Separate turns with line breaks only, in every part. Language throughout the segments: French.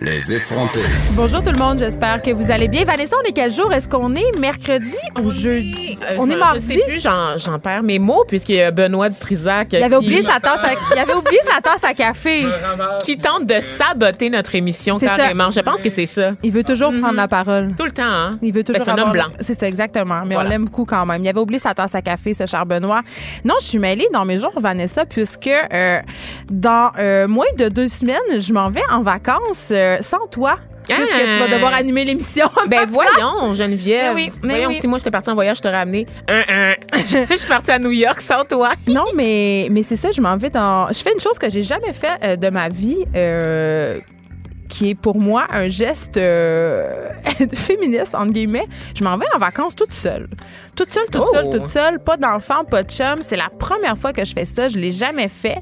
Les effrontés.
Bonjour tout le monde, j'espère que vous allez bien. Vanessa, on est quel jour? Est-ce qu'on est mercredi ou jeudi?
Euh,
on est
je-
mardi?
Je sais plus, j'en, j'en perds mes mots, puisqu'il y a Benoît Dutrisac
Il avait
qui,
oublié sa tasse à, il avait oublié sa tasse à café.
qui tente de saboter notre émission
C'est ça.
carrément. Je pense que c'est ça.
Il veut toujours prendre la parole.
Tout le temps, hein?
Il veut toujours
Ben, c'est un homme blanc.
C'est ça, exactement. Mais
Voilà.
on l'aime beaucoup quand même. Il avait oublié sa tasse à café, ce cher Benoît. Non, je suis mêlée dans mes jours, Vanessa, puisque euh, dans euh, moins de deux semaines, je m'en vais en vacances euh, sans toi. Puisque
Ah.
tu vas devoir animer l'émission. à
Ben
ma
voyons, Geneviève.
Ben oui, ben
voyons,
oui.
si moi j'étais partie en voyage, je t'aurais amené un, un. Je suis partie à New York sans toi.
Non, mais, mais c'est ça, je m'en vais dans. Je fais une chose que j'ai jamais fait euh, de ma vie. euh, qui est pour moi un geste euh, féministe, entre guillemets. Je m'en vais en vacances toute seule. Toute seule, toute
Oh.
seule, toute seule. Pas d'enfant, pas de chum. C'est la première fois que je fais ça. Je l'ai jamais fait.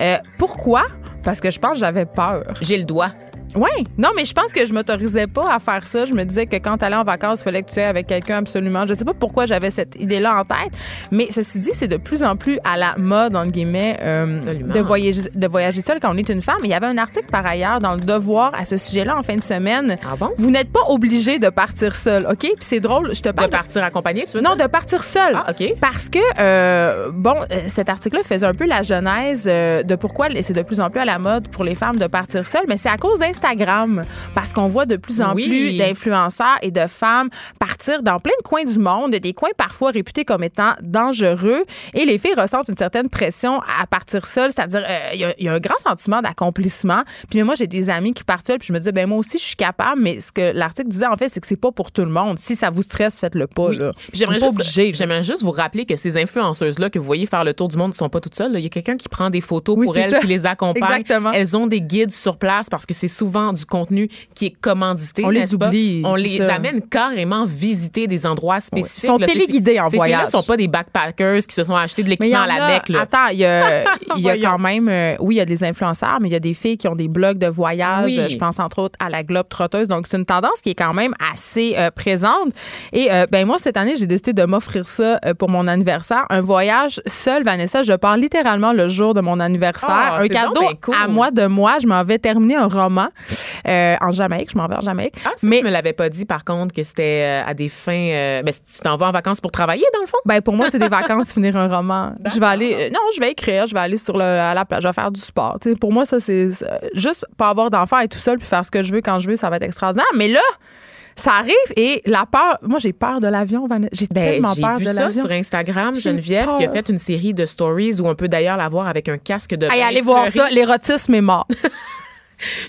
Euh, pourquoi? Parce que je pense que j'avais peur.
J'ai le doigt.
Oui. Non, mais je pense que je m'autorisais pas à faire ça. Je me disais que quand tu allais en vacances, il fallait que tu ailles avec quelqu'un absolument. Je sais pas pourquoi j'avais cette idée-là en tête, mais ceci dit, c'est de plus en plus à la mode, entre guillemets, euh, de, voyager, de voyager seul quand on est une femme. Il y avait un article par ailleurs dans le Devoir à ce sujet-là en fin de semaine.
Ah bon?
Vous n'êtes pas obligé de partir seul, OK? Puis c'est drôle, je te
De
parle.
partir accompagné, tu veux
Non,
dire?
de partir seul.
Ah, OK.
Parce que, euh, bon, euh, cet article-là faisait un peu la genèse de pourquoi c'est de plus en plus à la mode pour les femmes de partir seules, mais c'est à cause d'Instagram. Parce qu'on voit de plus en
Oui.
plus d'influenceurs et de femmes partir dans plein de coins du monde, des coins parfois réputés comme étant dangereux. Et les filles ressentent une certaine pression à partir seules, c'est-à-dire, euh, il y a- il y, a un grand sentiment d'accomplissement. Puis moi, j'ai des amis qui partent seuls, puis je me dis, ben moi aussi, je suis capable, mais ce que l'article disait, en fait, c'est que c'est pas pour tout le monde. Si ça vous stresse, faites-le pas.
Oui. J'aimerais juste, j'aimerais vous rappeler que ces influenceuses-là que vous voyez faire le tour du monde ne sont pas toutes seules. là. Il y a quelqu'un qui prend des photos
Oui,
pour elles, qui les accompagne.
Exactement.
Elles ont des guides sur place parce que c'est souvent du contenu qui est commandité.
On les
pas?
oublie,
On les
ça.
amène carrément visiter des endroits spécifiques.
Ils sont
là.
Téléguidés en voyage.
Ces filles-là ne sont pas des backpackers qui se sont achetés de l'équipement
en
à la bec. Là.
Attends, il y a, y quand même, euh, oui, il y a des influenceurs, mais il y a des filles qui ont des blogs de voyage.
Oui.
Je pense entre autres à la Globe Trotteuse. Donc, c'est une tendance qui est quand même assez euh, présente. Et euh, ben moi, cette année, j'ai décidé de m'offrir ça euh, pour mon anniversaire. Un voyage seul, Vanessa. Je pars littéralement le jour de mon anniversaire.
Ah,
un cadeau
donc bien cool.
à moi de moi. Je m'en vais terminer un roman euh, en Jamaïque. Je m'en vais en Jamaïque.
Ah, ça,
mais
tu me l'avais pas dit, par contre, que c'était euh, à des fins. euh, mais tu t'en vas en vacances pour travailler, dans le fond?
Ben pour moi, c'est des vacances finir un roman. Je vais aller euh, non, je vais écrire, je vais aller sur le à la plage, je vais faire du sport. Tu sais, pour moi, ça c'est juste pas avoir d'enfant et tout seul puis faire ce que je veux quand je veux, ça va être extraordinaire. Mais là, ça arrive et la peur, moi j'ai peur de l'avion, Vanessa. J'ai
Ben,
tellement
j'ai
peur
vu
de
ça
l'avion.
sur Instagram, Geneviève,
peur.
qui a fait une série de stories où on peut d'ailleurs la voir avec un casque de
Hey, allez voir ça, l'érotisme est mort.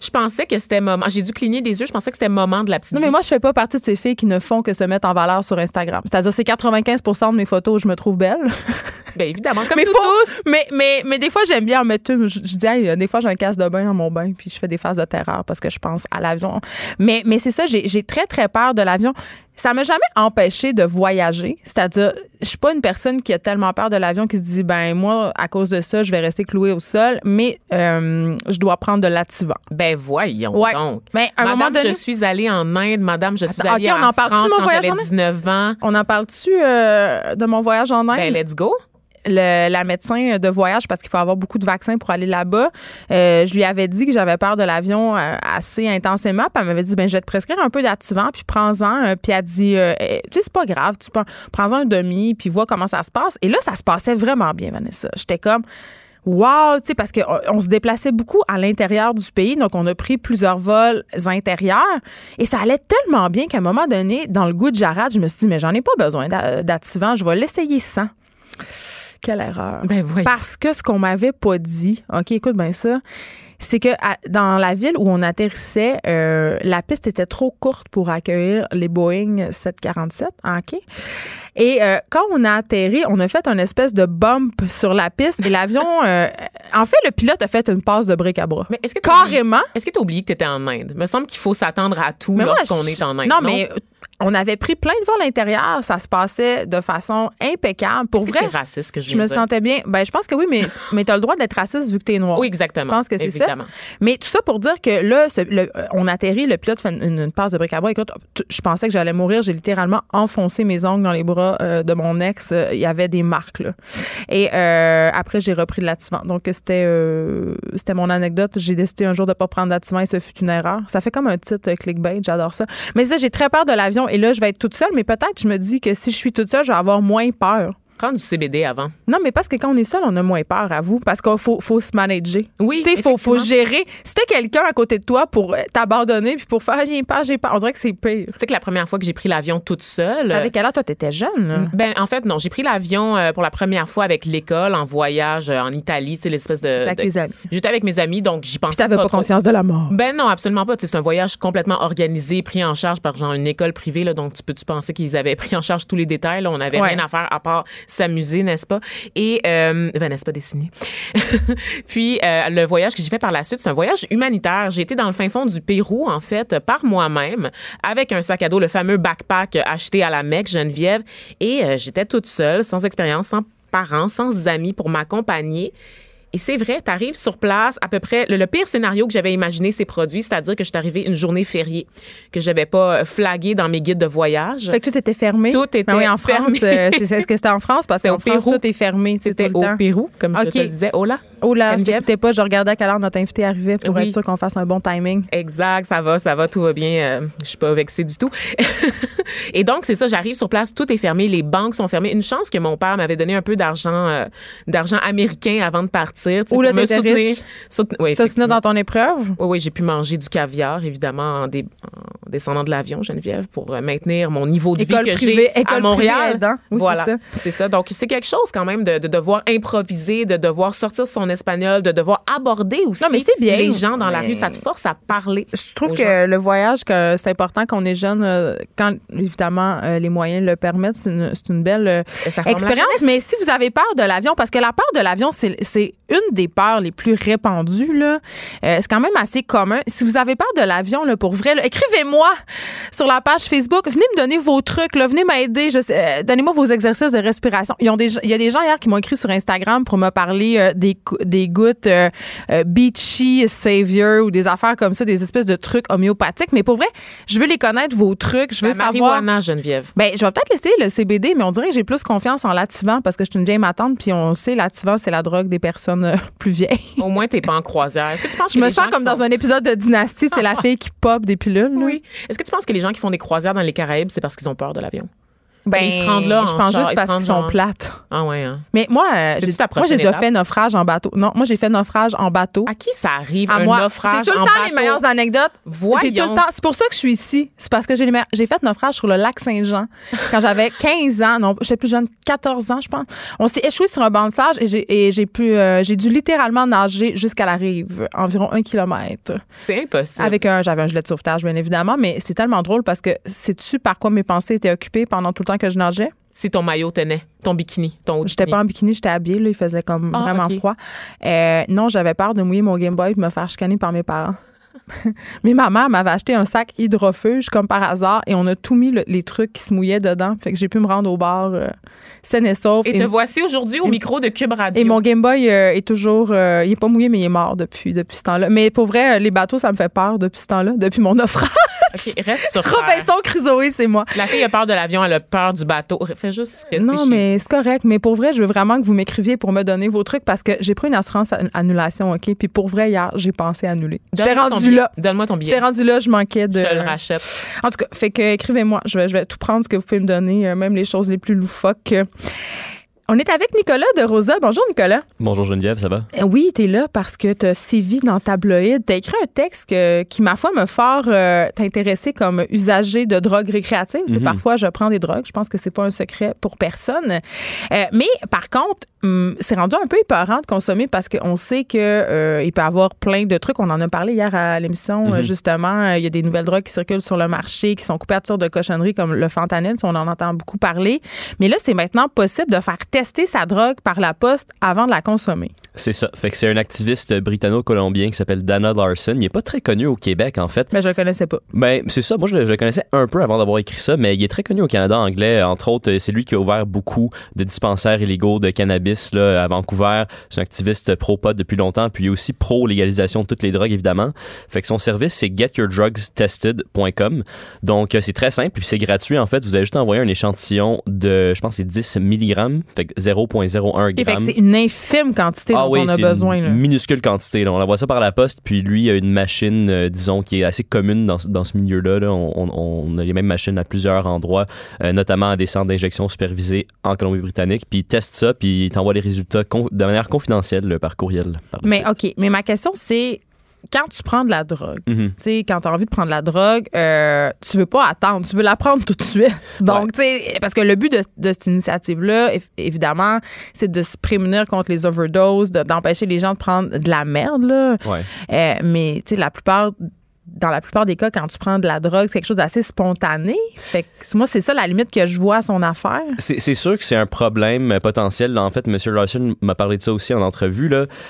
Je pensais que c'était moment. J'ai dû cligner des yeux. Je pensais que c'était moment de la petite
Non, mais moi, je fais pas partie de ces filles qui ne font que se mettre en valeur sur Instagram. C'est-à-dire, c'est 95% de mes photos où je me trouve belle.
Ben, évidemment, comme
mais,
nous
faut-
tous.
mais, mais, mais des fois, j'aime bien en mettre une. Je, je dis, hey, des fois, j'ai un casse de bain dans mon bain, puis je fais des phases de terreur parce que je pense à l'avion. Mais, mais c'est ça, j'ai très, très peur de l'avion. Ça m'a jamais empêché de voyager. C'est-à-dire, je suis pas une personne qui a tellement peur de l'avion qui se dit, ben moi, à cause de ça, je vais rester clouée au sol, mais euh, je dois prendre de l'activant.
Ben, voyons
Ouais.
donc.
Mais à un
Madame,
moment donné.
je suis allée en Inde. Madame, je suis
Attends,
allée
ok, on
en
en
France quand j'avais
en Inde?
19 ans.
On en parle-tu euh, de mon voyage en Inde?
Ben, let's go.
Le- la médecin de voyage parce qu'il faut avoir beaucoup de vaccins pour aller là-bas. Euh, je lui avais dit que j'avais peur de l'avion euh, assez intensément. Puis elle m'avait dit ben je vais te prescrire un peu d'activant puis prends-en. Puis elle a dit euh, Eh, tu sais c'est pas grave, tu prends prends-en un demi puis vois comment ça se passe. Et là ça se passait vraiment bien Vanessa. J'étais comme Wow, tu sais, parce qu'on on se déplaçait beaucoup à l'intérieur du pays, donc on a pris plusieurs vols intérieurs et ça allait tellement bien qu'à un moment donné, dans le goût de Jarad, je me suis dit, mais j'en ai pas besoin d'a- d'activant, je vais l'essayer sans. Quelle erreur.
Ben, voyons.
Parce que ce qu'on m'avait pas dit, OK, écoute bien ça, c'est que à- dans la ville où on atterrissait, euh, la piste était trop courte pour accueillir les Boeing 747. OK? Et euh, quand on a atterri, on a fait une espèce de bump sur la piste et l'avion. euh, en fait, le pilote a fait une passe de bric à bras.
Mais est-ce que
Carrément.
Est-ce que tu as oublié que tu étais en Inde? me semble qu'il faut s'attendre à tout lorsqu'on est en Inde.
Non, mais on avait pris plein de vols à l'intérieur. Ça se passait de façon impeccable. Pour vrai,
c'est raciste que je
je me
dire?
sentais bien. Ben, je pense que oui, mais, mais tu as le droit d'être raciste vu que tu es noir.
Oui, exactement.
Je pense que c'est ça. Mais tout ça pour dire que là, ce- le- euh, on atterrit, le pilote fait une, une passe de bric à bras. Écoute, je pensais que j'allais mourir. J'ai littéralement enfoncé mes ongles dans les bras euh, de mon ex. Euh, Il y avait des marques, là. Et euh, après, j'ai repris de l'attivant. Donc, c'était c'était mon anecdote. J'ai décidé un jour de ne pas prendre d'attivant et ce fut une erreur. Ça fait comme un titre clickbait. J'adore ça. Mais ça, j'ai très peur de l'avion et là, je vais être toute seule. Mais peut-être, je me dis que si je suis toute seule, je vais avoir moins peur.
Du CBD avant.
Non, mais parce que quand on est seul, on a moins peur à vous. Parce qu'il faut, faut se manager.
Oui,
Tu sais, il faut, gérer. Si t'as quelqu'un à côté de toi pour euh, t'abandonner puis pour faire Ah, j'ai peur, j'ai peur, on dirait que c'est pire.
Tu sais que la première fois que j'ai pris l'avion toute seule.
Avec heure, toi, t'étais jeune, là?
Ben, en fait, non. J'ai pris l'avion euh, pour la première fois avec l'école en voyage euh, en Italie. C'est l'espèce de.
Avec
de-
tes amis.
J'étais avec mes amis, donc j'y pensais
Puis t'avais pas, conscience de la mort.
Ben non, absolument pas. Tu C'est un voyage complètement organisé, pris en charge par genre une école privée. Là, donc, tu peux-tu penser qu'ils avaient pris en charge tous les détails? Là, on n'avait
Ouais.
rien à faire à part s'amuser, n'est-ce pas? Et, euh, ben, n'est-ce pas dessiné? Puis, euh, le voyage que j'ai fait par la suite, c'est un voyage humanitaire. J'ai été dans le fin fond du Pérou, en fait, par moi-même, avec un sac à dos, le fameux backpack acheté à la Mecque, Geneviève. Et euh, j'étais toute seule, sans expérience, sans parents, sans amis pour m'accompagner. Et c'est vrai, tu arrives sur place, à peu près, le, le pire scénario que j'avais imaginé s'est produit, c'est-à-dire que je suis arrivée une journée fériée, que j'avais pas euh, flagué dans mes guides de voyage.
Fait que tout était fermé.
Tout était
Ben oui, en France,
fermé.
euh, c'est est-ce que c'était en France? Parce qu'en France,
Pérou.
tout est fermé.
C'était
le
au
temps.
Pérou, comme je te le disais. Oh là!
Oh là, je
Geneviève?
t'écoutais pas. Je regardais à quelle heure notre invité arrivait pour
Oui.
être sûr qu'on fasse un bon timing.
Exact, ça va, ça va, tout va bien. euh, je suis pas vexée du tout. et donc, c'est ça, j'arrive sur place, tout est fermé, les banques sont fermées. Une chance que mon père m'avait donné un peu d'argent euh, d'argent américain avant de partir.
Ou
pour me soutenir.
riche.
Souten- oui,
soutenu dans ton épreuve?
Oui, oui, j'ai pu manger du caviar, évidemment, en, dé- en descendant de l'avion, Geneviève, pour euh, maintenir mon niveau de
École
vie que j'ai à Montréal.
privée aidant. Oui, c'est
voilà,
ça.
c'est ça. Donc, c'est quelque chose quand même de, de devoir improviser, de devoir sortir son espagnol, de devoir aborder aussi
Non, mais c'est bien.
les gens dans la rue. Ça te force à parler.
Je trouve que
gens.
le voyage, que c'est important qu'on est jeune, euh, quand évidemment euh, les moyens le permettent, c'est une, belle euh, expérience. Mais si vous avez peur de l'avion, parce que la peur de l'avion, c'est c'est une des peurs les plus répandues, là. C'est quand même assez commun. Si vous avez peur de l'avion, là, pour vrai, écrivez-moi sur la page Facebook. Venez me donner vos trucs, là, venez m'aider. Donnez-moi vos exercices de respiration. Ils ont des, il y a des gens hier qui m'ont écrit sur Instagram pour me parler des, des gouttes euh, euh, Beachy Savior ou des affaires comme ça, des espèces de trucs homéopathiques. Mais pour vrai, je veux les connaître, vos trucs. Je veux
La
savoir.
marijuana, Geneviève.
Ben, je vais peut-être laisser le CBD, mais on dirait que j'ai plus confiance en l'activant parce que je suis une vieille matante, puis on sait l'activant, c'est la drogue des personnes euh, plus vieilles.
Au moins, t'es pas en croisière. Est-ce que tu penses
Je
que
me
les
sens comme dans
font-
un épisode de Dynastie, c'est la fille qui pop des pilules.
Oui. Est-ce que tu penses que les gens qui font des croisières dans les Caraïbes, c'est parce qu'ils ont peur de l'avion?
Ben,
Ils se rendent là
Je
en
pense juste parce qu'ils sont plates.
Ah ouais, hein?
Mais moi, euh, j'ai, moi, j'ai déjà fait naufrage en bateau. Non, moi, j'ai fait naufrage en bateau.
À qui ça arrive,
à
un
moi.
naufrage
J'ai tout le
en
temps
bateau?
les meilleures anecdotes.
Voyons.
J'ai tout le temps. C'est pour ça que je suis ici. C'est parce que j'ai les J'ai fait naufrage sur le lac Saint-Jean quand j'avais 15 ans. Non, j'étais plus jeune, 14 ans, je pense. On s'est échoué sur un banc de sage et j'ai, et j'ai pu, euh, j'ai dû littéralement nager jusqu'à la rive, environ un kilomètre.
C'est impossible.
Avec un, j'avais un gilet de sauvetage, bien évidemment, mais c'est tellement drôle parce que sais-tu par quoi mes pensées étaient occupées pendant tout le temps que je nageais?
Si ton maillot tenait, ton bikini, ton haut
J'étais pas en bikini, j'étais habillée, là, il faisait comme
Ah,
vraiment froid. Euh, non, j'avais peur de mouiller mon Game Boy et de me faire chicaner par mes parents. Mais ma mère m'avait acheté un sac hydrofuge comme par hasard et on a tout mis le- les trucs qui se mouillaient dedans. Fait que j'ai pu me rendre au bar euh, saine et sauf.
Et
Et,
te voici aujourd'hui au micro de Cube Radio.
et mon Game Boy euh, est toujours. euh, il est pas mouillé, mais il est mort depuis, depuis ce temps-là. Mais pour vrai, les bateaux, ça me fait peur depuis ce temps-là, depuis mon naufrage.
OK, reste sur.
Robinson Crusoe, c'est moi.
La fille a peur de l'avion, elle a peur du bateau. Fais juste rester
Non,
chez
mais c'est correct. Mais pour vrai, je veux vraiment que vous m'écriviez pour me donner vos trucs parce que j'ai pris une assurance an- annulation, OK? Puis pour vrai, hier, j'ai pensé annuler. J'étais rendu là.
Donne-moi ton billet.
J'étais rendu là, je manquais de.
Je te le rachète.
En tout cas, fait que écrivez-moi. Je vais, je vais tout prendre ce que vous pouvez me donner, euh, même les choses les plus loufoques. On est avec Nicolas de Rosa. Bonjour, Nicolas.
Bonjour Geneviève, ça va?
Euh, Oui, t'es là parce que t'as sévi dans tabloïd. T'as écrit un texte que- qui, ma foi, me fort euh, t'intéresser comme usager de drogues récréatives.
Mhm.
Parfois, je prends des drogues. Je pense que c'est pas un secret pour personne. Euh, mais par contre, hum, c'est rendu un peu épeurant de consommer parce qu'on sait que euh, peut y avoir plein de trucs. On en a parlé hier à l'émission,
Mhm.
justement. Il y a des nouvelles drogues qui circulent sur le marché, qui sont couvertures de cochonneries comme le fentanyl. On en entend beaucoup parler. Mais là, c'est maintenant possible de faire tester sa drogue par la poste avant de la consommer.
C'est ça. Fait que c'est un activiste britanno-colombien qui s'appelle Dana Larson. Il est pas très connu au Québec, en fait.
Mais je le connaissais pas.
Ben, c'est ça. Moi, je, je le connaissais un peu avant d'avoir écrit ça, mais il est très connu au Canada anglais. Entre autres, euh, c'est lui qui a ouvert beaucoup de dispensaires illégaux de cannabis là, à Vancouver. C'est un activiste pro-pot depuis longtemps, puis aussi pro-légalisation de toutes les drogues, évidemment. Fait que son service, c'est getyourdrugstested.com. Donc, euh, c'est très simple, puis c'est gratuit, en fait. Vous avez juste envoyé un échantillon de, je pense, c'est 10 mg, fait que 0,01
Et fait que
g.
c'est une infime quantité
Ah
dont
oui,
on a besoin.
une
là.
minuscule quantité. là. On envoie ça par la poste, puis lui a une machine, euh, disons, qui est assez commune dans, ce- dans ce milieu-là. là. On, on- on a les mêmes machines à plusieurs endroits, euh, notamment à des centres d'injection supervisés en Colombie-Britannique. Puis il teste ça, puis il t'envoie les résultats de manière confidentielle par courriel. par
Mais. OK, mais ma question, c'est quand tu prends de la drogue, tu sais, quand tu as envie de prendre de la drogue, euh, tu veux pas attendre, tu veux la prendre tout de suite. Donc, tu sais, parce que le but de, de cette initiative-là, év- évidemment, c'est de se prémunir contre les overdoses, de- d'empêcher les gens de prendre de la merde, là.
Ouais.
Euh, mais, tu sais, la plupart dans la plupart des cas, quand tu prends de la drogue, c'est quelque chose d'assez spontané. Fait que moi, c'est ça la limite que je vois à son affaire.
C'est sûr que c'est un problème potentiel. En fait, M. Larson m'a parlé de ça aussi en entrevue.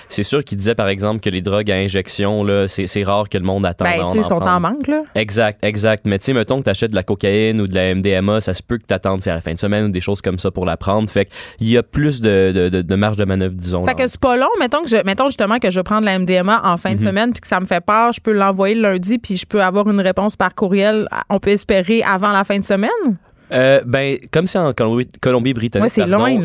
C'est sûr qu'il disait, par exemple, que les drogues à injection, c'est rare que le monde attende.
Ben, ils sont en manque, là.
Exact, exact. Mais tu sais, mettons que tu achètes de la cocaïne ou de la MDMA, ça se peut que tu attendes à la fin de semaine ou des choses comme ça pour la prendre. Fait qu'il y a plus de, de, de, de marge de manœuvre, disons.
Fait
là.
que c'est pas long. Mettons, que je, mettons justement que je prends de la MDMA en fin de
Mhm.
semaine puis que ça me fait peur. Je peux l'envoyer le puis je peux avoir une réponse par courriel. On peut espérer avant la fin de semaine?
Euh, ben, comme c'est en Colombie- Colombie-Britannique,
Ouais,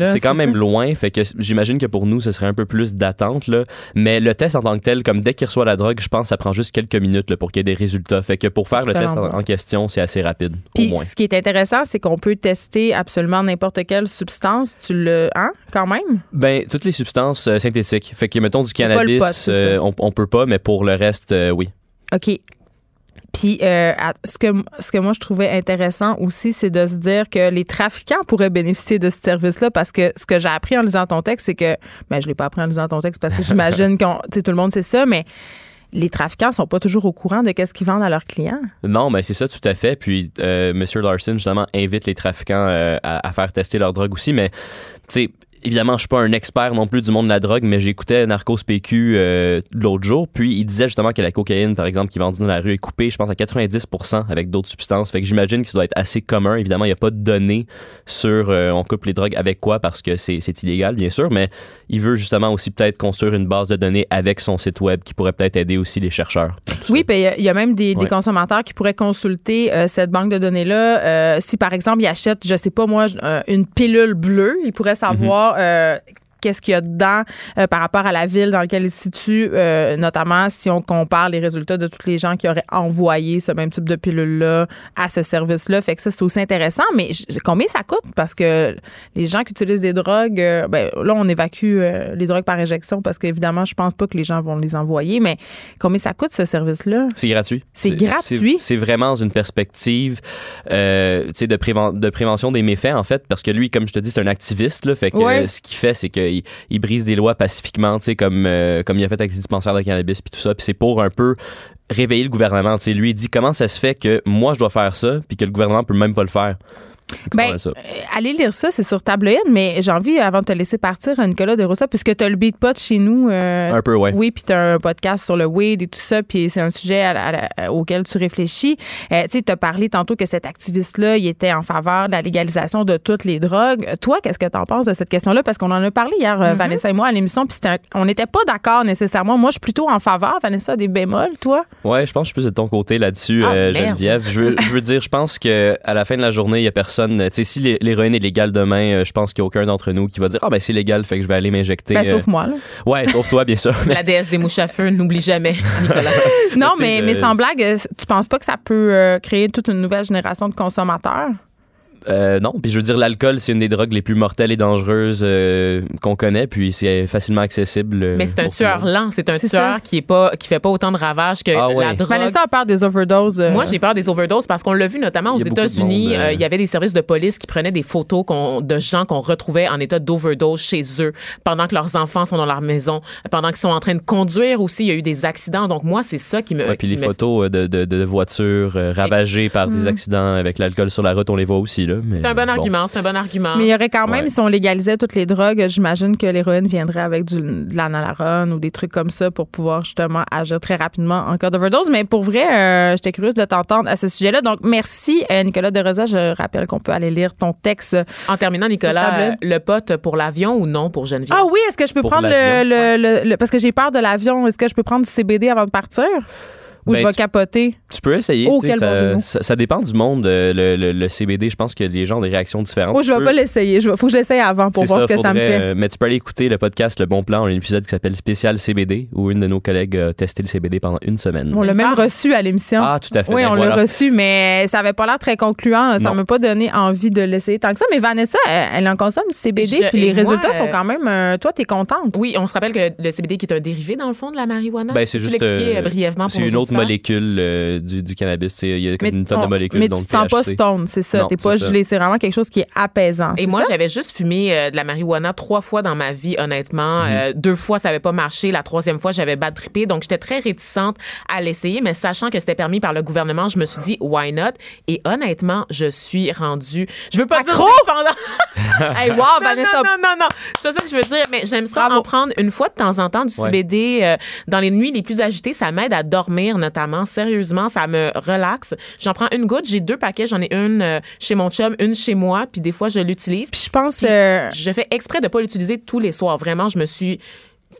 c'est
quand même
ça.
loin. Fait que j'imagine que pour nous, ce serait un peu plus d'attente. là. Mais le test en tant que tel, comme dès qu'il reçoit la drogue, je pense que ça prend juste quelques minutes là, pour qu'il y ait des résultats. Fait que pour faire le
te
test en, question, c'est assez rapide, au
Puis
moins.
ce qui est intéressant, c'est qu'on peut tester absolument n'importe quelle substance. Tu le. Hein, quand même?
Ben, toutes les substances euh, synthétiques. Fait que, mettons, du cannabis,
pot,
euh, on, on peut pas, mais pour le reste, oui.
OK. Puis, euh, ce, que, ce que moi, je trouvais intéressant aussi, c'est de se dire que les trafiquants pourraient bénéficier de ce service-là parce que ce que j'ai appris en lisant ton texte, c'est que. Ben, je l'ai pas appris en lisant ton texte parce que j'imagine sais, tout le monde sait ça, mais les trafiquants sont pas toujours au courant de qu'est-ce qu'ils vendent à leurs clients.
Non, mais c'est ça tout à fait. Puis euh, M. Larson, justement, invite les trafiquants euh, à, à faire tester leur drogue aussi. Mais, tu sais, évidemment, je suis pas un expert non plus du monde de la drogue, mais j'écoutais Narcos PQ euh, l'autre jour. Puis il disait justement que la cocaïne, par exemple, qui est vendue dans la rue est coupée, je pense, à 90% avec d'autres substances. Fait que j'imagine que ça doit être assez commun. Évidemment, il n'y a pas de données sur euh, on coupe les drogues avec quoi parce que c'est illégal, bien sûr. Mais il veut justement aussi peut-être construire une base de données avec son site web qui pourrait peut-être aider aussi les chercheurs.
Oui, puis il y a- même des, consommateurs qui pourraient consulter euh, cette banque de données-là. Si, par exemple, ils achètent, je sais pas moi, une pilule bleue, ils pourraient savoir euh, qu'est-ce qu'il y a dedans euh, par rapport à la ville dans laquelle il se situe, euh, notamment si on compare les résultats de tous les gens qui auraient envoyé ce même type de pilule-là à ce service-là. Fait que ça, c'est aussi intéressant. Mais combien ça coûte? Parce que les gens qui utilisent des drogues, euh, ben, là, on évacue les drogues par injection parce qu'évidemment, je pense pas que les gens vont les envoyer. Mais combien ça coûte, ce service-là?
C'est gratuit.
C'est gratuit?
C'est vraiment une perspective de, préven- de prévention des méfaits, en fait, parce que lui, comme je te dis, c'est un activiste. Là, fait que
Ouais.
ce qu'il fait, c'est qu'il il brise des lois pacifiquement, tu euh, comme il a fait avec les dispensaires de cannabis puis tout ça. Puis c'est pour un peu réveiller le gouvernement. tu. Lui, il dit comment ça se fait que moi, je dois faire ça puis que le gouvernement peut même pas le faire?
Ben,
ça.
euh, allez lire ça, c'est sur tabloïd, mais j'ai envie, avant de te laisser partir, Nicolas de Rossa, puisque tu as le beatpot chez nous. euh,
Un peu, ouais.
Oui, puis tu as un podcast sur le weed et tout ça, puis c'est un sujet à à auquel tu réfléchis. Euh, tu sais, tu as parlé tantôt que cet activiste-là, il était en faveur de la légalisation de toutes les drogues. Toi, qu'est-ce que tu en penses de cette question-là? Parce qu'on en a parlé hier,
Mm-hmm.
euh, Vanessa et moi, à l'émission, puis on n'était pas d'accord nécessairement. Moi, je suis plutôt en faveur, Vanessa, des bémols, toi?
Ouais, je pense que je suis plus de ton côté là-dessus,
Ah,
euh. Geneviève. Je veux, je veux dire, je pense que à la fin de la journée, il y a personne. Tu sais, si l'hé- l'héroïne est légale demain, euh, je pense qu'il y a aucun d'entre nous qui va dire ah ben c'est légal, fait que je vais aller m'injecter.
Ben,
euh.
sauf moi, là.
Ouais, sauf toi, bien sûr. Mais
La déesse des mouches à feu, n'oublie jamais, Nicolas.
Non, mais,
euh,
mais sans blague, euh, tu penses pas que ça peut euh, créer toute une nouvelle génération de consommateurs?
Euh, non, puis je veux dire, l'alcool, c'est une des drogues les plus mortelles et dangereuses euh, qu'on connaît, puis c'est facilement accessible. euh,
Mais c'est un tueur lent. C'est un tueur
ça.
qui est pas, qui fait pas autant de ravages que
Ah
la
ouais.
drogue.
Vanessa a peur des overdoses. euh,
Moi, j'ai peur des overdoses parce qu'on l'a vu notamment aux États-Unis.
euh,
euh, Il y avait des services de police qui prenaient des photos de gens qu'on retrouvait en état d'overdose chez eux pendant que leurs enfants sont dans leur maison, pendant qu'ils sont en train de conduire aussi. Il y a eu des accidents. Donc, moi, c'est ça qui me.
Ouais, puis les
me-
photos de, de, de voitures euh, ravagées par
Mm.
des accidents avec l'alcool sur la route, on les voit aussi. Là. Mais
C'est un bon,
bon.
argument, c'est un bon argument.
Mais il y aurait quand même,
Ouais.
si on légalisait toutes les drogues, j'imagine que l'héroïne viendrait avec du, de l'analarone ou des trucs comme ça pour pouvoir justement agir très rapidement en cas d'overdose. Mais pour vrai, euh, j'étais curieuse de t'entendre à ce sujet-là. Donc, merci, euh, Nicolas De Rosa. Je rappelle qu'on peut aller lire ton texte.
En terminant, Nicolas, euh, le pote pour l'avion ou non pour Geneviève?
Ah oui, est-ce que je peux
Pour
prendre le- le- le- Parce que j'ai peur de l'avion. Est-ce que je peux prendre du CBD avant de partir? Ou
Ben,
je vais
tu-
capoter?
Tu peux essayer.
Oh,
tu
bon
ça, ça, dépend du monde. euh, Le, le- le CBD, je pense que les gens ont des réactions différentes.
Oh, je
Tu
vais
peux-
pas l'essayer. Il faut que je l'essaye avant pour voir
ça,
ce que ça me fait.
euh, mais tu peux aller écouter le podcast Le Bon Plan. On a un épisode qui s'appelle Spécial CBD où une de nos collègues a testé le CBD pendant une semaine.
On l'a même
femme.
reçu à l'émission.
Ah, tout à fait.
Oui,
Ben
on
voilà.
l'a reçu, mais ça avait pas l'air très concluant. Ça m'a pas donné envie de l'essayer tant que ça. Mais Vanessa, elle, elle en consomme du CBD,
Je-
puis les
moi,
résultats sont
euh,
quand même. euh, toi, t'es contente.
Oui, on se rappelle que le CBD qui est un dérivé, dans le fond, de la marijuana.
Ben, c'est juste.
brièvement pour
une autre
auditeurs?
molécule euh, du, du cannabis. C'est- Il y a comme une tonne
on-
de molécules.
mais
donc
tu te sens pas
THC.
stone, c'est ça. T'es pas gelé. C'est vraiment quelque chose qui est apaisant.
Et moi, j'avais juste fumé euh, de la marijuana trois fois dans ma vie, honnêtement.
Mhm.
Euh, deux fois, ça avait pas marché. La troisième fois, j'avais bad trippé. Donc, j'étais très réticente à l'essayer, mais sachant que c'était permis par le gouvernement, je me suis dit, why not? Et honnêtement, je suis rendue. Je veux pas
Accro?
dire dépendant.
Hey, wow,
non,
Vanessa.
non, non, non, non. C'est pas ça que je veux dire, mais j'aime ça
Bravo.
en prendre une fois de temps en temps du
Ouais.
CBD euh, dans les nuits les plus agitées. Ça m'aide à dormir, notamment. Sérieusement, ça me relaxe. J'en prends une goutte. J'ai deux paquets. J'en ai une euh, chez mon chum, une chez moi, puis des fois, je l'utilise.
Puis je pense.
Puis,
euh,
je fais exprès de pas l'utiliser tous les soirs. Vraiment, je me suis.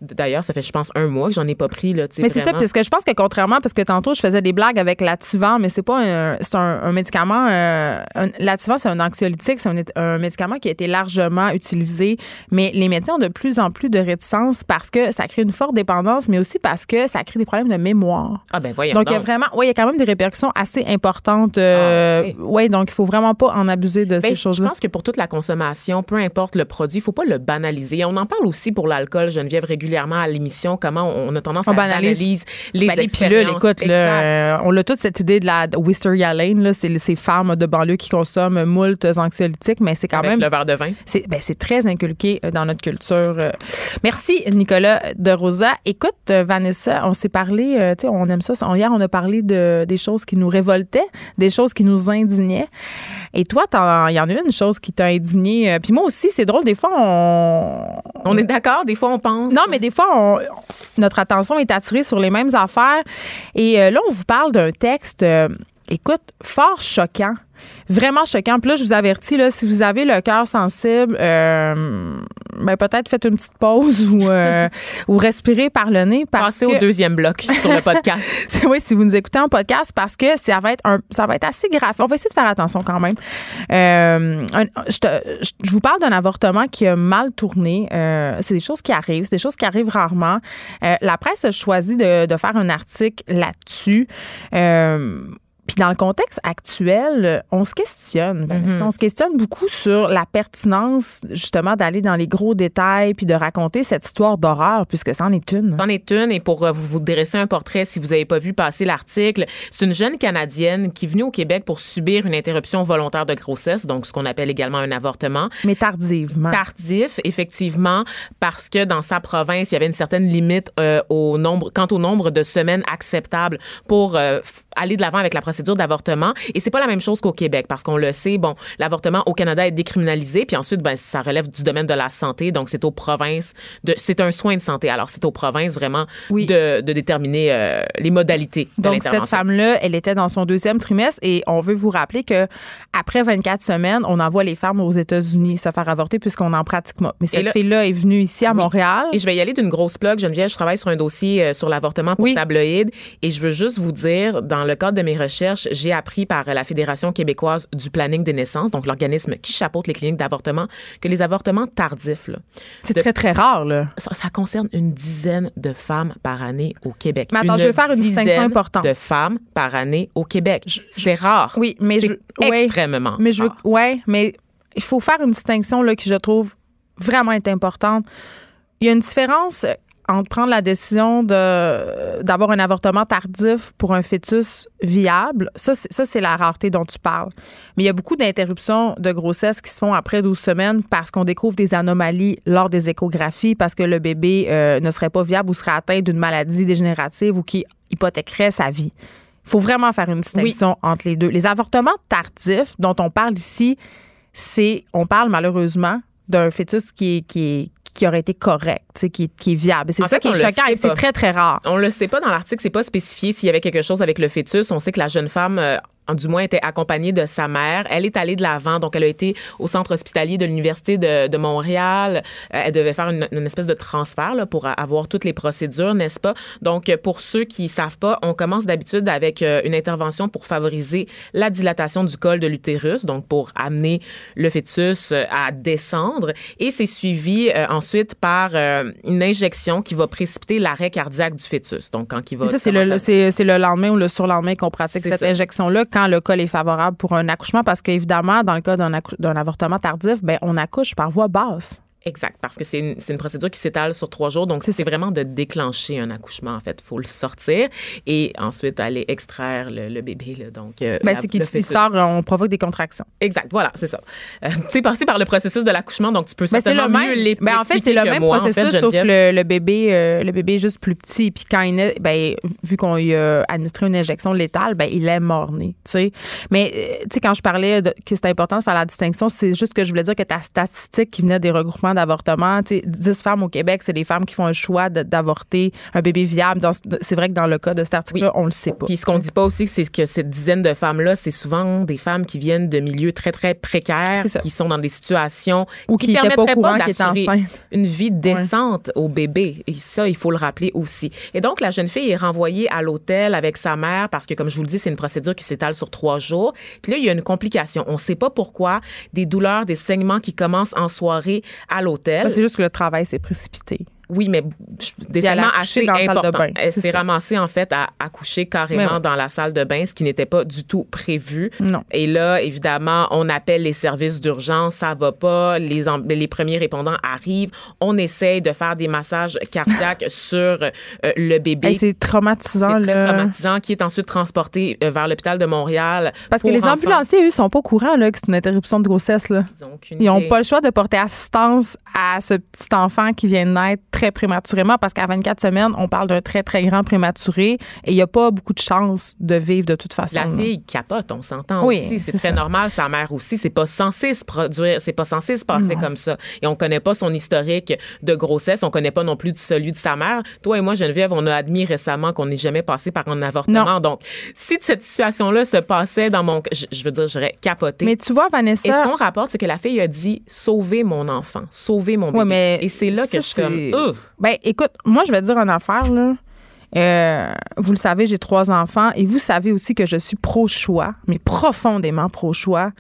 D'ailleurs, ça fait, je pense, un mois que j'en ai pas pris. Là,
Mais c'est ça, parce que je pense que contrairement, parce que tantôt, je faisais des blagues avec l'Ativan, mais c'est pas un, c'est un, un médicament. Euh, L'Ativan, c'est un anxiolytique, c'est un, un médicament qui a été largement utilisé, mais les médecins ont de plus en plus de réticence parce que ça crée une forte dépendance, mais aussi parce que ça crée des problèmes de mémoire.
Ah, ben voyons.
Donc, il y a vraiment, oui, il y a quand même des répercussions assez importantes. euh,
Ah, oui.
ouais, donc il faut vraiment pas en abuser de
Ben,
ces
je
choses-là.
pense que pour toute la consommation, peu importe le produit, il faut pas le banaliser. On en parle aussi pour l'alcool, Geneviève, régulièrement à l'émission, comment on a tendance
On
à
banalise.
banaliser les
Ben, les pilules, écoute, là, euh, on a toute cette idée de la Wisteria Lane, là, c'est ces femmes de banlieue qui consomment moult anxiolytiques, mais c'est quand
Avec
même
le verre de vin.
c'est ben, très inculqué euh, dans notre culture. euh. Merci Nicolas de Rosa. Écoute Vanessa, on s'est parlé, tu sais, on aime ça. Hier on a parlé de des choses qui nous révoltaient, des choses qui nous indignaient. Et toi, il y en a une chose qui t'a indigné. euh, Puis moi aussi, c'est drôle. Des fois, on
On est d'accord, des fois on pense.
non, mais des fois, on- notre attention est attirée sur les mêmes affaires. Et euh, là, on vous parle d'un texte, euh, écoute, fort choquant. Vraiment choquant. Puis là, je vous avertis, là, si vous avez le cœur sensible, euh, ben, peut-être faites une petite pause ou, euh, ou respirez par le nez. Parce
Passez
que,
au deuxième bloc sur le podcast.
oui, si vous nous écoutez en podcast, parce que ça va être un, ça va être assez grave. On va essayer de faire attention quand même. Euh, un- je, te- je- vous parle d'un avortement qui a mal tourné. Euh, c'est des choses qui arrivent, c'est des choses qui arrivent rarement. Euh, la presse a choisi de, de faire un article là-dessus. Puis dans le contexte actuel, on se questionne. Vanessa. On se questionne beaucoup sur la pertinence, justement, d'aller dans les gros détails puis de raconter cette histoire d'horreur, puisque c'en est une.
C'en est une, et pour euh, vous, dresser un portrait, si vous n'avez pas vu passer l'article, c'est une jeune Canadienne qui est venue au Québec pour subir une interruption volontaire de grossesse, donc ce qu'on appelle également un avortement.
Mais tardivement.
Tardif, effectivement, parce que dans sa province, il y avait une certaine limite euh, au nombre, quant au nombre de semaines acceptables pour euh, aller de l'avant avec la procédure d'avortement. Et c'est pas la même chose qu'au Québec, parce qu'on le sait, bon, l'avortement au Canada est décriminalisé, puis ensuite, ben, ça relève du domaine de la santé, donc c'est aux provinces, de, c'est un soin de santé. Alors c'est aux provinces vraiment
Oui.
de, de déterminer euh, les modalités de
Donc, cette femme-là, elle était dans son deuxième trimestre et on veut vous rappeler que après 24 semaines, on envoie les femmes aux États-Unis se faire avorter puisqu'on en pratique pas. Mais cette
là-
fille-là est venue ici à Montréal.
Et je vais y aller d'une grosse plug. Geneviève, je travaille sur un dossier euh, sur l'avortement pour
Oui.
tabloïd. Et je veux juste vous dire, dans le cadre de mes recherches, j'ai appris par euh, la Fédération québécoise du planning des naissances, donc l'organisme qui chapeaute les cliniques d'avortement, que les avortements tardifs,
C'est
de-
très, très rare, là.
ça, ça concerne une dizaine de femmes par année au Québec.
Mais attends, je vais faire une distinction importante.
de femmes par année au Québec. C'est rare.
Oui, mais je. ouais.
extrêmement
Mais je veux, ouais, mais il faut faire une distinction là, qui, je trouve, vraiment est importante. Il y a une différence euh, entre prendre la décision de d'avoir un avortement tardif pour un fœtus viable. Ça, c'est, la rareté dont tu parles. Mais il y a beaucoup d'interruptions de grossesse qui se font après 12 semaines parce qu'on découvre des anomalies lors des échographies, parce que le bébé euh, ne serait pas viable ou serait atteint d'une maladie dégénérative ou qui hypothéquerait sa vie. Il faut vraiment faire une distinction entre les deux. Les avortements tardifs dont on parle ici, c'est, on parle malheureusement d'un fœtus qui est, qui est, qui aurait été correct, qui, est- qui est viable. C'est ça qui est choquant et c'est très, très rare.
On le sait pas dans l'article, c'est pas spécifié s'il y avait quelque chose avec le fœtus. On sait que la jeune femme, euh, du moins, était accompagnée de sa mère. Elle est allée de l'avant, donc elle a été au centre hospitalier de l'université de, de Montréal. Euh, elle devait faire une, une espèce de transfert là, pour avoir toutes les procédures, n'est-ce pas? Donc, pour ceux qui savent pas, on commence d'habitude avec euh, une intervention pour favoriser la dilatation du col de l'utérus, donc pour amener le fœtus euh, à descendre, et c'est suivi euh, ensuite par euh, une injection qui va précipiter l'arrêt cardiaque du fœtus. Donc, quand il va
Et ça, c'est le,
à-
le lendemain ou le surlendemain qu'on pratique cette injection-là quand le col est favorable pour un accouchement parce qu'évidemment, dans le cas d'un, avortement tardif, ben, on accouche par voie basse.
Exact, parce que c'est une, une procédure qui s'étale sur trois jours. Donc, c'est vraiment de déclencher un accouchement, en fait. Il faut le sortir et ensuite aller extraire le, le bébé. là. donc, euh,
Ben, c'est qu'il sort, on provoque des contractions.
Exact, voilà, c'est ça. Euh, tu sais, passer par le processus de l'accouchement, donc tu peux
Ben,
certainement
le même.
mieux les
Ben, en fait, c'est le même
moi,
processus,
en fait,
sauf que le, le bébé, euh, le bébé est juste plus petit. Puis quand il naît, ben, vu qu'on lui a administré une injection létale, ben, il est mort-né. tu sais. Mais euh, tu sais, quand je parlais de, que c'était important de faire la distinction, c'est juste que je voulais dire que ta statistique qui venait des regroupements sais, 10 femmes au Québec, c'est des femmes qui font un choix d'avorter un bébé viable. C'est vrai que dans le cas de cet article-là, on le sait pas.
Puis ce qu'on dit pas aussi, c'est que cette dizaine de femmes-là, c'est souvent des femmes qui viennent de milieux très, très précaires, qui sont dans des situations
Ou qui pas au
permettraient
était
d'assurer une vie décente au bébé. Et ça, il faut le rappeler aussi. Et donc, la jeune fille est renvoyée à l'hôtel avec sa mère parce que, comme je vous le dis, c'est une procédure qui s'étale sur trois jours. Puis là, il y a une complication. On sait pas pourquoi. Des douleurs, des saignements qui commencent en soirée à
c'est juste que le travail s'est précipité.
Oui, mais
accouché
assez
dans la salle de
importants.
bain,
Elle s'est ramassée, en fait, à accoucher carrément
Mais ouais.
dans la salle de bain, ce qui n'était pas du tout prévu.
Non.
Et là, évidemment, on appelle les services d'urgence, ça va pas, les, premiers répondants arrivent, on essaye de faire des massages cardiaques sur euh, le bébé.
Hey, c'est traumatisant.
C'est très traumatisant, qui est ensuite transporté euh, vers l'hôpital de Montréal.
Parce que les
enfants.
ambulanciers, eux, sont pas au courant là, que c'est une interruption de grossesse. Là.
Ils
n'ont pas le choix de porter assistance à ce petit enfant qui vient de naître très prématurément parce qu'à 24 semaines, on parle d'un très, très grand prématuré et il n'y a pas beaucoup de chances de vivre de toute façon.
La fille capote, on s'entend
Oui,
aussi. C'est très
ça.
normal. Sa mère aussi. C'est pas censé se produire, c'est pas censé se passer comme ça. Et on connaît pas son historique de grossesse. On connaît pas non plus celui de sa mère. Toi et moi, Geneviève, on a admis récemment qu'on n'est jamais passé par un avortement.
Non.
Donc, si cette situation-là se passait dans mon, je, je veux dire, j'aurais capoté.
Mais tu vois,
et ce
Vanessa.
qu'on rapporte, c'est que la fille a dit sauver mon enfant, sauver mon bébé.
Ouais, mais
et c'est là que je suis comme!
Ben, écoute, moi, je vais dire une affaire. Euh, vous le savez, j'ai trois enfants et vous savez aussi que je suis pro-choix, mais profondément pro-choix.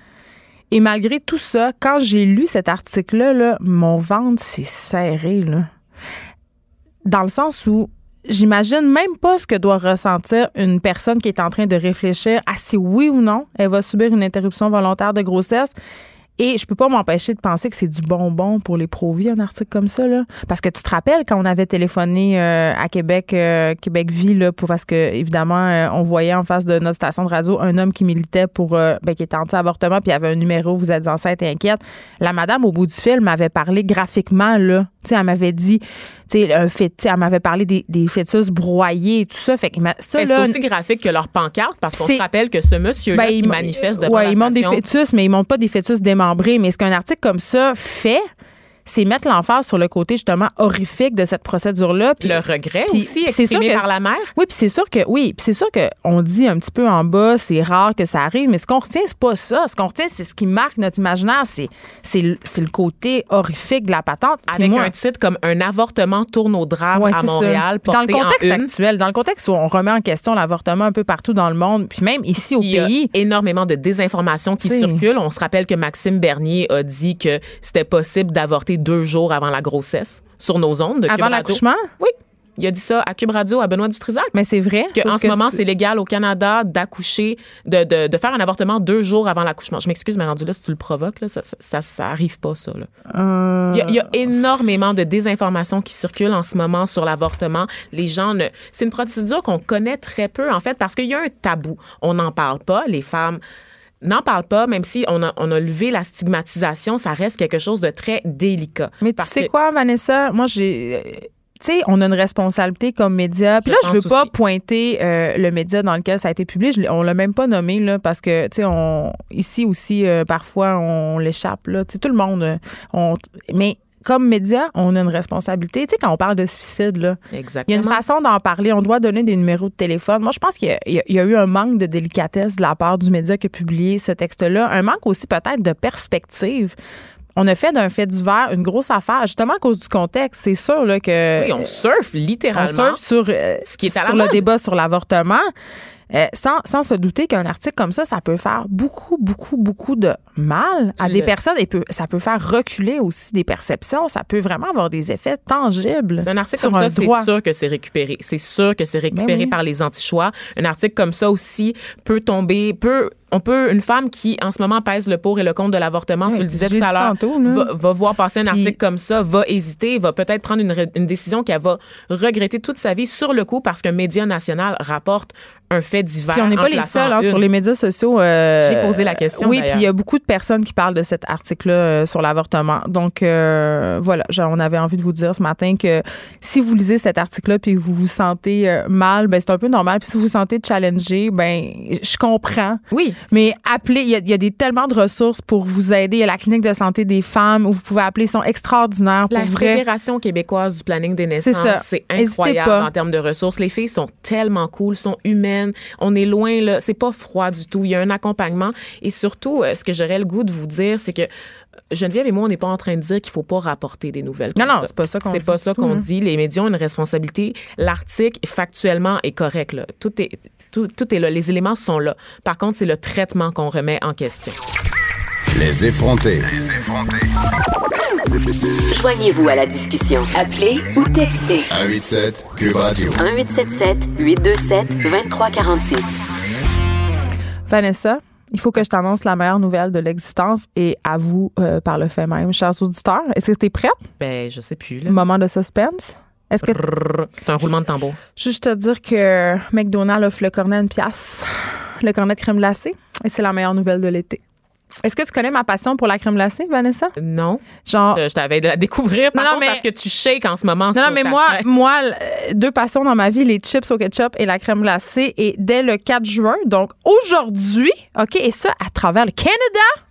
Et malgré tout ça, quand j'ai lu cet article-là, là, mon ventre s'est serré. Dans le sens où j'imagine même pas ce que doit ressentir une personne qui est en train de réfléchir à si oui ou non elle va subir une interruption volontaire de grossesse. Et je peux pas m'empêcher de penser que c'est du bonbon pour les pro-vie, un article comme ça. Là. Parce que tu te rappelles quand on avait téléphoné euh, à Québec, euh, Québec Vie, là, pour, parce que évidemment, euh, on voyait en face de notre station de radio un homme qui militait pour ben, qui était anti-avortement, puis il y avait un numéro, vous êtes enceinte et inquiète. La madame, au bout du film, m'avait parlé graphiquement, là. Elle m'avait dit, un fait, elle m'avait parlé des, des fœtus broyés et tout ça. Fait que ça,
Mais C'est aussi graphique que leur pancarte parce qu'on se rappelle que ce monsieur-là
ben,
qui
il
manifeste devant
ouais,
la
ils montrent des fœtus, mais ils montrent pas des fœtus démembrés. Mais ce qu'un article comme ça fait, c'est mettre l'emphase sur le côté justement horrifique de cette procédure-là. Puis-
le regret
puis
aussi
c'est sûr
exprimé
que
par la mère?
Oui, puis c'est sûr que oui, puis c'est sûr que on dit un petit peu en bas, c'est rare que ça arrive, mais ce qu'on retient c'est pas ça. Ce qu'on retient c'est ce qui marque notre imaginaire, c'est c'est le, c'est le côté horrifique de la patente. Puis
Avec
moi-
un titre comme Un avortement tourne au drame
Ouais,
à. Montréal,
Puis Dans le
porté
contexte
en une.
actuel, dans le contexte où on remet en question l'avortement un peu partout dans le monde, puis même ici au
Il y a
pays.
énormément de désinformation qui
C'est-
circule. On se rappelle que Maxime Bernier a dit que c'était possible d'avorter deux jours avant la grossesse sur nos ondes de
Avant l'accouchement?
Oui. Il a dit ça à Cube Radio, à Benoît Dutrisac.
Mais c'est vrai.
Que en ce moment, c'est légal au Canada d'accoucher, de, de, de faire un avortement deux jours avant l'accouchement. Je m'excuse, mais rendu là, si tu le provoques, là, ça, ça, ça, ça arrive pas, ça. Là.
Euh,
Il y, a, il y a énormément de désinformation qui circule en ce moment sur l'avortement. Les gens ne. C'est une procédure qu'on connaît très peu, en fait, parce qu'il y a un tabou. On n'en parle pas. Les femmes n'en parlent pas, même si on a, on a levé la stigmatisation, ça reste quelque chose de très délicat.
Mais tu sais
que-
quoi, Vanessa? Moi, j'ai. tu sais, on a une responsabilité comme média. Puis là, je veux pas
aussi.
pointer euh, le média dans lequel ça a été publié. Je on l'a même pas nommé, là, parce que, tu sais, on, ici aussi, euh, parfois, on l'échappe, là. Tu sais, tout le monde, euh, on, mais comme média, on a une responsabilité. Tu sais, quand on parle de suicide, là, il y a une façon d'en parler. On doit donner des numéros de téléphone. Moi, je pense qu'il y a- y, eu un manque de délicatesse de la part du média qui a publié ce texte-là. Un manque aussi peut-être de perspective. On a fait d'un fait divers une grosse affaire, justement à cause du contexte. C'est sûr là, que
Oui, on surfe
on
littéralement.
surfe sur, euh,
Ce qui est à la
sur le
mode.
débat sur l'avortement. Euh, sans, sans se douter qu'un article comme ça, ça peut faire beaucoup, beaucoup, beaucoup de mal
Tu
à des personnes et peut, ça peut faire reculer aussi des perceptions. Ça peut vraiment avoir des effets tangibles.
C'est un article
sur
comme
un
ça, c'est sûr que c'est récupéré. C'est sûr que c'est récupéré
Ben oui.
par les anti-choix. Un article comme ça aussi peut tomber, peut, on peut, une femme qui en ce moment pèse le pour et le contre de l'avortement,
Ouais,
tu le disais tout à l'heure, va, va voir passer un
Puis-
article comme ça, va hésiter, va peut-être prendre une, décision qu'elle va regretter toute sa vie sur le coup parce qu'un média national rapporte un fait divers.
Puis on n'est pas les seuls hein, sur les médias sociaux. euh,
J'ai posé la question,
Oui, puis il y a beaucoup de personnes qui parlent de cet article-là euh, sur l'avortement. Donc euh, voilà, genre, on avait envie de vous dire ce matin que si vous lisez cet article-là puis que vous vous sentez mal, ben c'est un peu normal. Puis si vous vous sentez challengé, ben je comprends.
Oui.
Mais appelez, il y, a- il y a des tellement de ressources pour vous aider. Il y a la clinique de santé des femmes où vous pouvez appeler, ils sont extraordinaires pour
La
vrai.
Fédération québécoise du planning des naissances, c'est incroyable en termes de ressources. Les filles sont tellement cool, sont humaines. On est loin là, c'est pas froid du tout. Il y a un accompagnement et surtout, euh, ce que j'aurais le goût de vous dire, c'est que Geneviève et moi, on n'est pas en train de dire qu'il faut pas rapporter des nouvelles.
Non,
comme
non,
ça.
c'est pas ça qu'on
C'est
dit
pas ça qu'on
hein.
dit. Les médias ont une responsabilité. L'article, factuellement, est correct. Là. Tout, est, tout, tout est là. Les éléments sont là. Par contre, c'est le traitement qu'on remet en question.
Les effrontés.
Joignez-vous à la discussion. Appelez ou textez
187 Cube Radio.
1877 827 2346.
Vanessa, il faut que je t'annonce la meilleure nouvelle de l'existence et à vous euh, par le fait même, chers auditeurs. Est-ce que tu es prête?
Ben, je sais plus. Là.
Moment de suspense. Est-ce que
C'est un roulement de tambour.
juste te dire que McDonald's offre le cornet à une pièce, le cornet de crème glacée, et c'est la meilleure nouvelle de l'été. Est-ce que tu connais ma passion pour la crème glacée, Vanessa?
Non.
Genre,
Je t'avais de la découvrir par
Non,
contre,
mais-
parce que tu shakes en ce moment
Non,
sur
non, mais
ta
moi, moi, euh, deux passions dans ma vie, les chips au ketchup et la crème glacée. Et dès le 4 juin, donc aujourd'hui, OK, et ça à travers le Canada,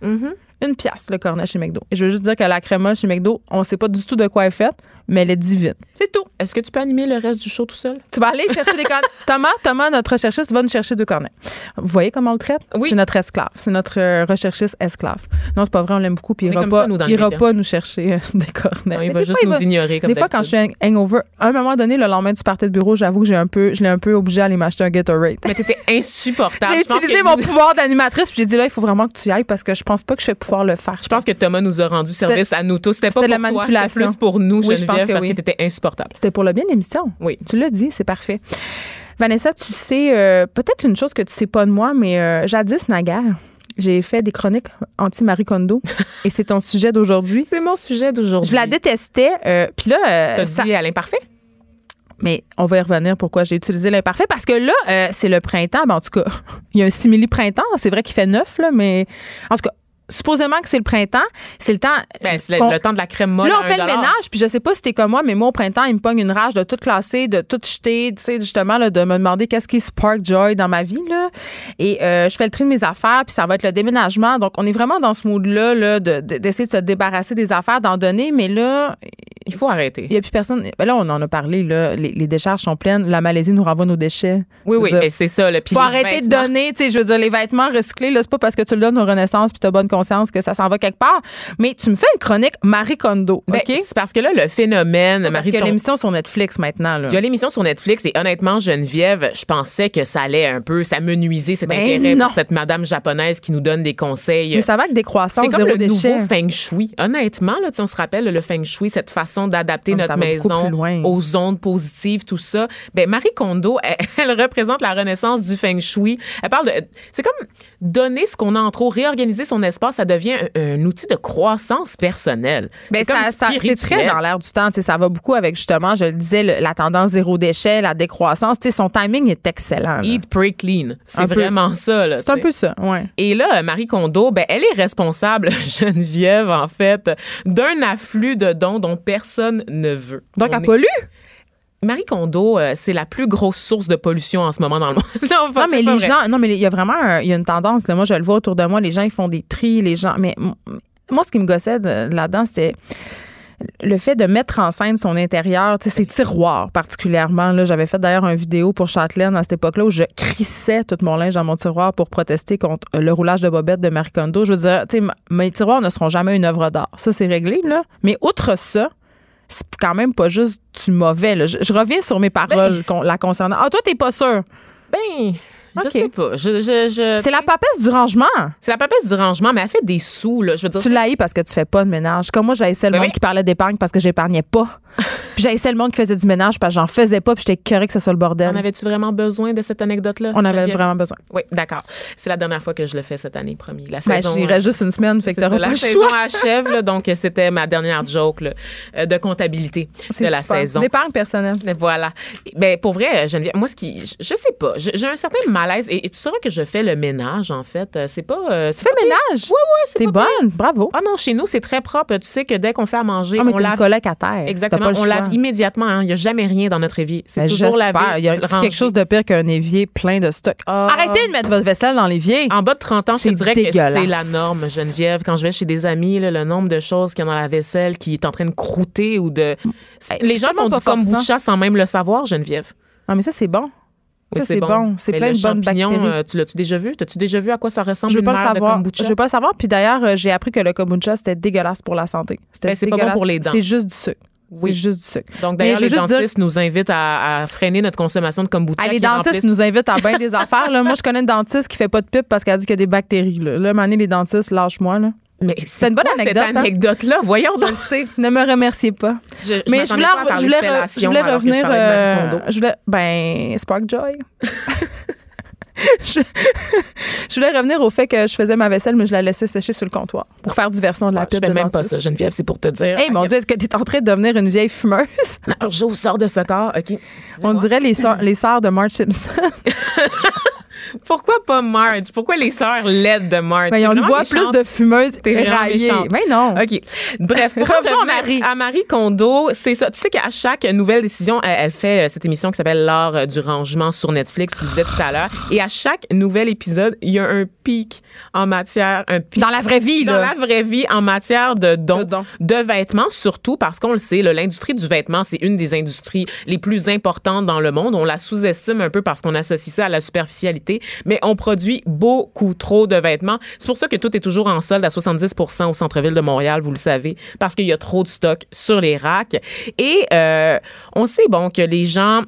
Mhm.
une pièce le cornet chez McDo. Et je veux juste dire que la crème chez McDo, on sait pas du tout de quoi elle est faite, mais elle est divine. C'est tout.
Est-ce que tu peux animer le reste du show tout seul?
Tu vas aller chercher des cornets. Thomas, Thomas, notre recherchiste, va nous chercher deux cornets. Vous voyez comment on le traite?
Oui.
C'est notre esclave. C'est notre euh, recherchiste esclave. Non, c'est pas vrai, on l'aime beaucoup. Puis il ira pas,
ça, nous,
il ira pas nous chercher euh, des cornets.
Non, il va juste
fois,
nous
va-
ignorer comme
Des fois, quand je suis hang- hangover, à un moment donné, le lendemain du party de bureau, j'avoue que j'ai un peu, je l'ai un peu obligé à aller m'acheter un Gatorade.
Mais t'étais insupportable.
J'ai utilisé mon
nous-
pouvoir d'animatrice, puis j'ai dit là, il faut vraiment que tu y ailles parce que je pense pas que je vais pouvoir le faire.
Je pense que Thomas nous a rendu service à nous tous. C'était pas pour
la
toi, c'était
manipulation.
plus pour nous,
Oui, je pense Que
parce
oui.
que t'étais insupportable.
C'était pour le bien de l'émission.
Oui.
Tu l'as dit, c'est parfait. Vanessa, tu sais, euh, peut-être une chose que tu sais pas de moi, mais euh, jadis, naguère, j'ai fait des chroniques anti-Marie Kondo et c'est ton sujet d'aujourd'hui.
C'est mon sujet d'aujourd'hui.
Je la détestais, euh, puis là, euh,
T'as
ça-
dit à l'imparfait?
mais on va y revenir pourquoi j'ai utilisé l'imparfait parce que là, euh, c'est le printemps. Ben, en tout cas, il y a un simili printemps. C'est vrai qu'il fait neuf, là, mais en tout cas, supposément que c'est le printemps. C'est le temps.
Ben, c'est le, temps de la crème molle.
Là, on fait le ménage, puis je sais pas si t'es comme moi, mais moi, au printemps, il me pogne une rage de tout classer, de tout jeter, tu sais, justement, là, de me demander qu'est-ce qui spark joy dans ma vie, là. Et euh, je fais le tri de mes affaires, puis ça va être le déménagement. Donc, on est vraiment dans ce mood-là, là, de- de- d'essayer de, se débarrasser des affaires, d'en donner, mais là,
Il faut arrêter.
il y a plus personne. Ben là, on en a parlé, là. Les, les décharges sont pleines. La Malaisie nous renvoie nos déchets.
Oui, oui,
dire,
et c'est ça. Le, puis
faut arrêter de donner, tu sais, je veux dire, les vêtements recyclés, là, c'est pas parce que tu le donnes aux Renaissance puis t'as bonne conscience que ça s'en va quelque part. Mais tu me fais une chronique Marie Kondo,
Ben,
OK?
C'est parce que là, le phénomène,
Parce
Marie
qu'il y a l'émission sur Netflix maintenant, là.
Il y a l'émission sur Netflix et honnêtement, Geneviève, je pensais que ça allait un peu, ça cet
Ben
intérêt
non.
pour cette madame japonaise qui nous donne des conseils.
Mais ça va avec des croissances,
C'est comme le nouveau feng shui. Honnêtement, là, tu on se rappelle le feng shui, cette façon d'adapter notre maison aux ondes positives, tout ça. Ben Marie Kondo, elle, elle représente la renaissance du feng shui. Elle parle de, c'est comme donner ce qu'on a en trop, réorganiser son espace, ça devient un, un outil de croissance personnelle.
Ben,
c'est
très dans l'air du temps. Ça va beaucoup avec, justement, je le disais, le- la tendance zéro déchet, la décroissance. Tu sais, Son timing est excellent. là.
Eat, pray, clean. C'est
Un peu.
vraiment ça.
C'est un peu ça, ouais.
Et là, Marie Kondo, ben, elle est responsable, Geneviève, en fait, d'un afflux de dons dont personne ne veut.
Donc,
On
elle
est-
pollue?
Marie Kondo, euh, c'est la plus grosse source de pollution en ce moment dans le monde. non,
Non, mais les
vrai.
gens, non, mais il y a vraiment un- y a une tendance. Là, moi, je le vois autour de moi. Les gens, ils font des tris. Les gens, mais moi, ce qui me gossait de- là-dedans, c'est le fait de mettre en scène son intérieur, ses tiroirs particulièrement. Là, j'avais fait d'ailleurs une vidéo pour Châtelaine à cette époque-là où je crissais tout mon linge dans mon tiroir pour protester contre euh, le roulage de bobette de Marie Kondo. Je veux dire, mes tiroirs ne seront jamais une œuvre d'art. Ça, c'est réglé, là. Mais outre ça, c'est quand même pas juste du mauvais. là. Je, je reviens sur mes paroles con- la concernant. Ah, toi, t'es pas sûr?
Ben, je
Ok.
sais pas. Je, je, je-
C'est la papesse du rangement.
c'est la papesse du rangement, mais elle fait des sous, là. Je veux dire,
Tu l'haïs parce que tu fais pas de ménage. Comme moi, j'haïssais le
Ben
monde
oui.
qui parlait d'épargne parce que j'épargnais pas. puis j'haïssais le monde qui faisait du ménage parce que j'en faisais pas puis j'étais curée que ce soit le bordel.
en avais-tu vraiment besoin de cette anecdote-là?
On avait vraiment besoin.
Oui, d'accord. C'est la dernière fois que je le fais cette année, promis. La
Ben,
saison.
j'irais juste une semaine, fait que
ça,
pas
la saison
choix.
achève, là, donc euh, c'était ma dernière joke là, euh, de comptabilité de la saison.
D'épargne personnelle.
Mais Voilà. Ben pour vrai, Geneviève, moi ce qui, je, je sais pas, je- j'ai un certain et, et tu sauras que je fais le ménage en fait. Euh, C'est pas. euh, c'est
Fais le ménage?
Ouais ouais, c'est
T'es
pire.
bonne? Bravo.
Ah non, chez nous c'est très propre. Tu sais que dès qu'on fait à manger,
Ah, mais
on lave.
colocataire.
Exactement,
T'as pas
on lave immédiatement. hein. Il n'y a jamais rien dans notre évier. C'est
Ben,
toujours lavé.
Il y a quelque chose de pire qu'un évier plein de stock.
Ah.
Arrêtez de mettre votre vaisselle dans l'évier.
En bas de 30 ans,
C'est
dirais que c'est la norme, Geneviève. Quand je vais chez des amis, là, le nombre de choses qu'il y a dans la vaisselle qui est en train de croûter ou de.
Hey,
Les gens font du kombucha sans même le savoir, Geneviève.
Ah, mais ça, c'est bon.
Oui,
Ça, c'est bon. C'est
Mais
plein
le
de bonnes bactéries.
euh, tu l'as-tu déjà vu? T'as-tu déjà vu à quoi ça ressemble
Je veux
une
pas le
de kombucha?
Je veux pas le savoir. Puis d'ailleurs, euh, j'ai appris que le kombucha, c'était dégueulasse pour la santé. C'était
Ben, c'est pas bon pour les dents.
C'est juste du sucre.
Oui.
C'est juste du sucre.
Donc, d'ailleurs, les
dire-
dentistes nous invitent à, à freiner notre consommation de kombucha.
Ah, les dentistes
remplissent-
nous invitent à bien des affaires. Là. Moi, je connais une dentiste qui fait pas de pipe parce qu'elle dit qu'il y a des bactéries. Là, là Mané, les dentistes, lâche-moi. Là.
Mais
C'est une bonne
quoi
anecdote,
Cette
hein?
anecdote-là, voyons
Je le sais. Ne me remerciez pas.
Je, je
Mais je voulais,
pas
je voulais, re- je revenir. euh, je voulais, ben, Spark Joy. je, je voulais revenir au fait que je faisais ma vaisselle, mais je la laissais sécher sur le comptoir pour faire diversion de la
Je
pipe
fais
de
même pas ça, Geneviève, c'est pour te dire.
Hey, mon Dieu, est-ce que tu es en train de devenir une vieille fumeuse?
J'ouvre, sors de ce corps. OK.
On dirait les sœurs, les sœurs de Marge Simpson.
Pourquoi pas Marge? Pourquoi les sœurs laides de Marge?
Ben, on voit plus de fumeuses éraillées.
méchante.
Ben non.
OK. Bref,
Revenons à Marie.
À Marie Kondo, c'est ça. Tu sais qu'à chaque nouvelle décision, elle, elle fait euh, cette émission qui s'appelle L'art euh, du rangement sur Netflix, tu disais tout à l'heure. Et à chaque nouvel épisode, il y a un pic en matière, un pic
Dans la vraie vie,
dans
là.
la vraie vie en matière de dons,
De dons.
de vêtements, surtout parce qu'on le sait, l'industrie du vêtement, c'est une des industries les plus importantes dans le monde. On la sous-estime un peu parce qu'on associe ça à la superficialité, mais on produit beaucoup trop de vêtements. C'est pour ça que tout est toujours en solde à 70% au centre-ville de Montréal, vous le savez, parce qu'il y a trop de stock sur les racks. Et euh, on sait, bon, que les gens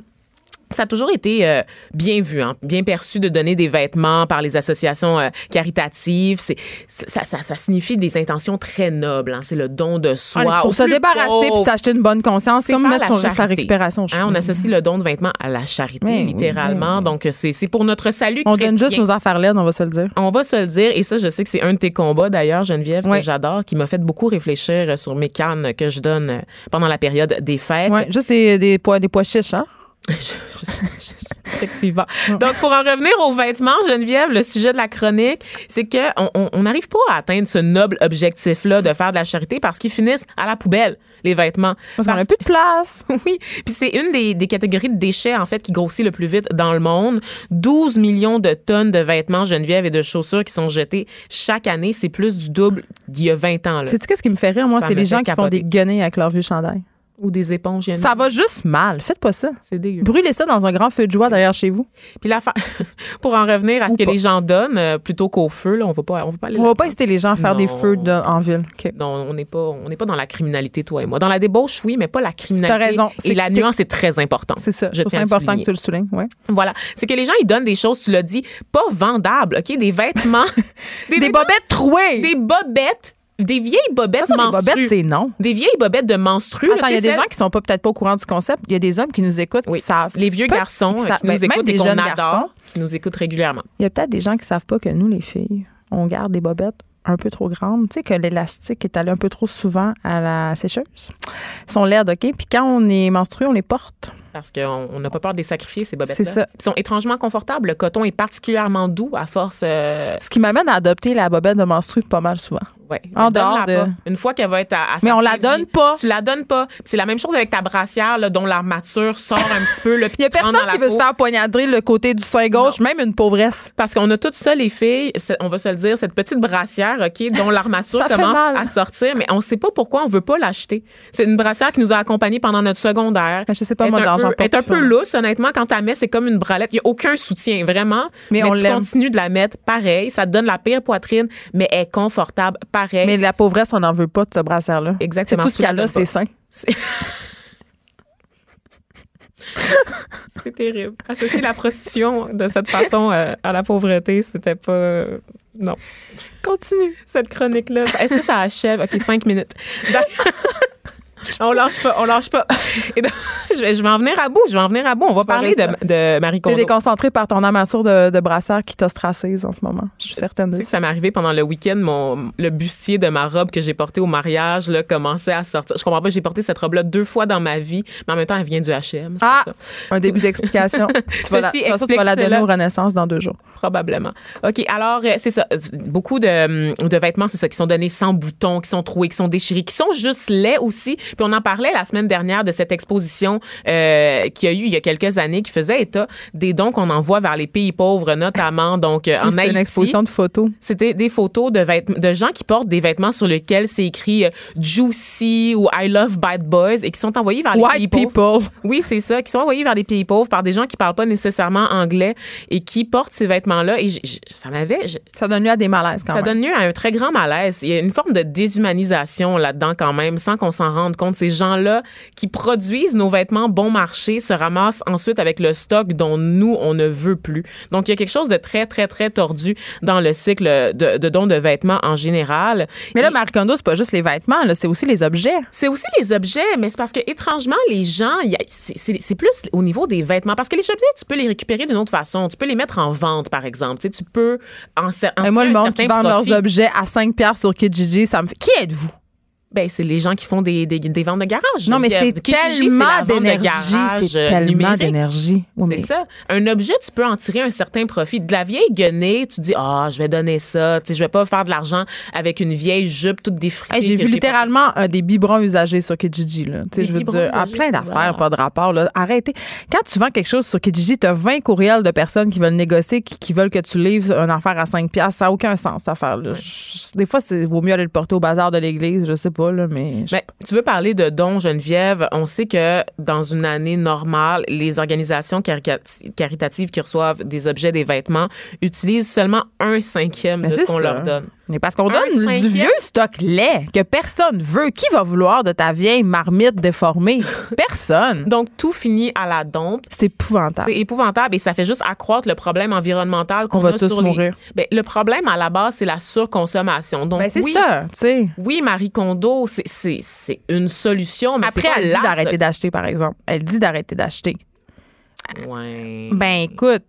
ça a toujours été euh, bien vu, hein, bien perçu de donner des vêtements par les associations euh, caritatives. C'est, ça, ça, ça signifie des intentions très nobles. hein. C'est le don de soi.
Ah, pour se débarrasser puis s'acheter une bonne conscience,
C'est
comme mettre
la
son- sa récupération.
Hein, on associe le don de vêtements à la charité,
Oui,
littéralement.
oui, oui.
Donc, c'est, c'est pour notre salut
On
chrétien.
donne juste nos affaires laides, on va se le dire.
On va se le dire, et ça, je sais que c'est un de tes combats d'ailleurs, Geneviève, que j'adore, qui m'a fait beaucoup réfléchir sur mes cannes que je donne euh, pendant la période des fêtes.
Juste des, des pois, des pois chiches, hein?
Effectivement. Donc, pour en revenir aux vêtements, Geneviève, le sujet de la chronique, c'est que on- on on n'arrive pas à atteindre ce noble objectif-là de faire de la charité parce qu'ils finissent à la poubelle, les vêtements.
Parce qu'on
Parce-
a plus de place.
oui, puis c'est une des, des catégories de déchets, en fait, qui grossit le plus vite dans le monde. 12 millions de tonnes de vêtements, Geneviève, et de chaussures qui sont jetées chaque année. C'est plus du double d'il y a 20 ans. Là.
Sais-tu qu'est-ce qui me fait rire, moi? C'est les gens qui font des guenilles avec leur vieux chandail.
Ou des éponges.
Ça va juste mal. Faites pas ça.
C'est dégueu.
Brûlez ça dans un grand feu de joie derrière chez vous.
Puis la pour en revenir à ce
Ou
que
pas.
les gens donnent, euh, plutôt qu'au feu, là, on va pas, on va pas aller
On va pas inciter les gens à faire des
Non.
feux de- en ville. OK.
Non, on n'est pas, on n'est pas dans la criminalité, toi et moi. Dans la débauche, oui, mais pas la criminalité.
Raison.
Et
C'est-
la
c'est-
nuance est très importante.
C'est ça.
Je
Je trouve ça
tiens à le
important que
souligner.
tu le soulignes. Ouais.
Voilà. C'est que les gens, ils donnent des choses, tu l'as dit, pas vendables, OK? Des vêtements.
Des,
vêtements-
bobettes trouées.
Des bobettes. Des vieilles bobettes
Ça,
menstrues.
bobettes, c'est non.
Des vieilles bobettes de menstrues.
Attends, il y a des
celles-
gens qui sont pas peut-être pas au courant du concept. Il y a des hommes qui nous écoutent,
Oui.
qui savent.
Les vieux garçons
qui
euh,
savent-
qui nous
ben,
écoutent et
des
qu'on
jeunes
adore,
garçons.
qui nous écoutent régulièrement.
Il y a peut-être des gens qui savent pas que nous, les filles, on garde des bobettes un peu trop grandes. Tu sais que l'élastique est allé un peu trop souvent à la sécheuse. Ils sont laides, OK? Puis quand on est menstrué, on les porte.
Parce qu'on on n'a pas peur de les sacrifier, ces bobettes-là.
C'est ça.
Ils sont étrangement confortables. Le coton est particulièrement doux à force. euh,
Ce qui m'amène à adopter la bobette de menstrué pas mal souvent.
Ouais.
En dehors de-
pas. Une fois qu'elle va être à, à
Mais on la donne pas.
Tu la donnes pas. C'est la même chose avec ta brassière là, dont l'armature sort un petit peu. Là,
Il y a personne
dans
qui veut se faire poignarder le côté du sein gauche, même une pauvresse.
Parce qu'on a toutes ça, les filles, on va se le dire, cette petite brassière, OK, dont l'armature commence à sortir, mais on sait pas pourquoi on veut pas l'acheter. C'est une brassière qui nous a accompagnés pendant notre secondaire.
Ben, je sais pas, moi, d'argent
peu- est un peu lousse, honnêtement. Quand tu la mets, c'est comme une bralette. Il n'y a aucun soutien, vraiment.
Mais on
tu continues de la mettre pareil. Ça te donne la pire poitrine, mais elle est confortable pareil.
Mais la pauvresse, on n'en veut pas de ce brassière-là.
Exactement.
C'est tout ce qu'elle a, c'est sain.
C'est C'est terrible. Associer la prostitution de cette façon euh, à la pauvreté, c'était pas. euh, non.
Continue.
Cette chronique-là, est-ce que ça achève? OK, cinq minutes. On lâche pas, on lâche pas. Et donc, je, vais, je vais en venir à bout, je vais en venir à bout. On va
Tu
parler de, de Marie
T'es
Kondo.
déconcentré par ton armature de, de brassière qui t'ostracise en ce moment. Je suis certaine de
Tu sais que
ça.
ça m'est arrivé pendant le week-end, mon, le bustier de ma robe que j'ai portée au mariage là, commençait à sortir. Je comprends pas, j'ai porté cette robe-là deux fois dans ma vie, mais en même temps, elle vient du H&M.
Ah!
ça.
Un début d'explication. tu vas la, tu vas la donner aux Renaissance dans deux jours.
Probablement. OK, alors, euh, c'est ça. Beaucoup de, de vêtements, c'est ça, qui sont donnés sans boutons, qui sont troués, qui sont déchirés, qui sont juste laids aussi. Puis on en parlait la semaine dernière de cette exposition euh, qu'il y a eu il y a quelques années qui faisait état des dons qu'on envoie vers les pays pauvres, notamment donc euh, en Haïti.
une exposition de photos.
C'était des photos de, vêtements, de gens qui portent des vêtements sur lesquels c'est écrit euh, Juicy ou I love bad boys et qui sont envoyés vers les pays
White
pauvres.
people.
Oui, c'est ça, qui sont envoyés vers des pays pauvres par des gens qui parlent pas nécessairement anglais et qui portent ces vêtements-là. Et j- j- ça m'avait,
Ça donne lieu à des malaises quand
ça
même.
donne lieu à un très grand malaise. Il y a une forme de déshumanisation là-dedans quand même, sans qu'on s'en rende compte. Ces gens-là qui produisent nos vêtements bon marché se ramassent ensuite avec le stock dont nous, on ne veut plus. Donc, il y a quelque chose de très, très, très tordu dans le cycle de, de dons de vêtements en général.
Mais là,
Et-
Marie Kondo, c'est pas juste les vêtements, c'est aussi les objets.
c'est aussi les objets, mais c'est parce que étrangement, les gens, il y a- c'est plus au niveau des vêtements. Parce que les objets, tu peux les récupérer d'une autre façon. Tu peux les mettre en vente, par exemple. Tu, sais, tu peux en, en
Mais moi, le monde qui vend leurs objets à 5 piastres sur Kijiji, ça me fait. Qui êtes-vous?
Ben, c'est les gens qui font des, des, des ventes de garage.
Non, mais c'est tellement d'énergie. C'est
euh,
tellement d'énergie. Oui, mais-
C'est ça. Un objet, tu peux en tirer un certain profit. De la vieille guenée, tu dis, ah, je vais donner ça. Tu sais, je vais pas faire de l'argent avec une vieille jupe toute défritée.
Hey, j'ai vu
pas-
littéralement euh, des biberons usagés sur Kijiji. Là. Tu sais, je veux dire, à
usagés?
plein d'affaires, pas de rapport. Là. Arrêtez. Quand tu vends quelque chose sur Kijiji, tu as 20 courriels de personnes qui veulent négocier, qui, qui veulent que tu livres une affaire à 5 piastres. Ça n'a aucun sens, cette affaire-là. Des fois, il vaut mieux aller le porter au bazar de l'église, je sais pas, là, mais... je-
Mais tu veux parler de dons, Geneviève? On sait que dans une année normale, les organisations caritatives qui reçoivent des objets, des vêtements, utilisent seulement un cinquième
Mais
de ce qu'on leur donne.
Mais parce qu'on donne du
cinquième.
vieux stock laid que personne veut. Qui va vouloir de ta vieille marmite déformée? Personne.
Donc, tout finit à la dompe.
C'est épouvantable.
C'est épouvantable et ça fait juste accroître le problème environnemental qu'on
On va
a
tous
sur les-
mourir.
Ben, le problème à la base, c'est la surconsommation. Donc,
Ben, c'est
oui,
ça, tu sais.
Oui, Marie Kondo, c'est- c'est c'est une solution, mais
Après, elle dit d'arrêter d'acheter, par exemple. Elle dit d'arrêter d'acheter.
Ouais.
Ben, écoute,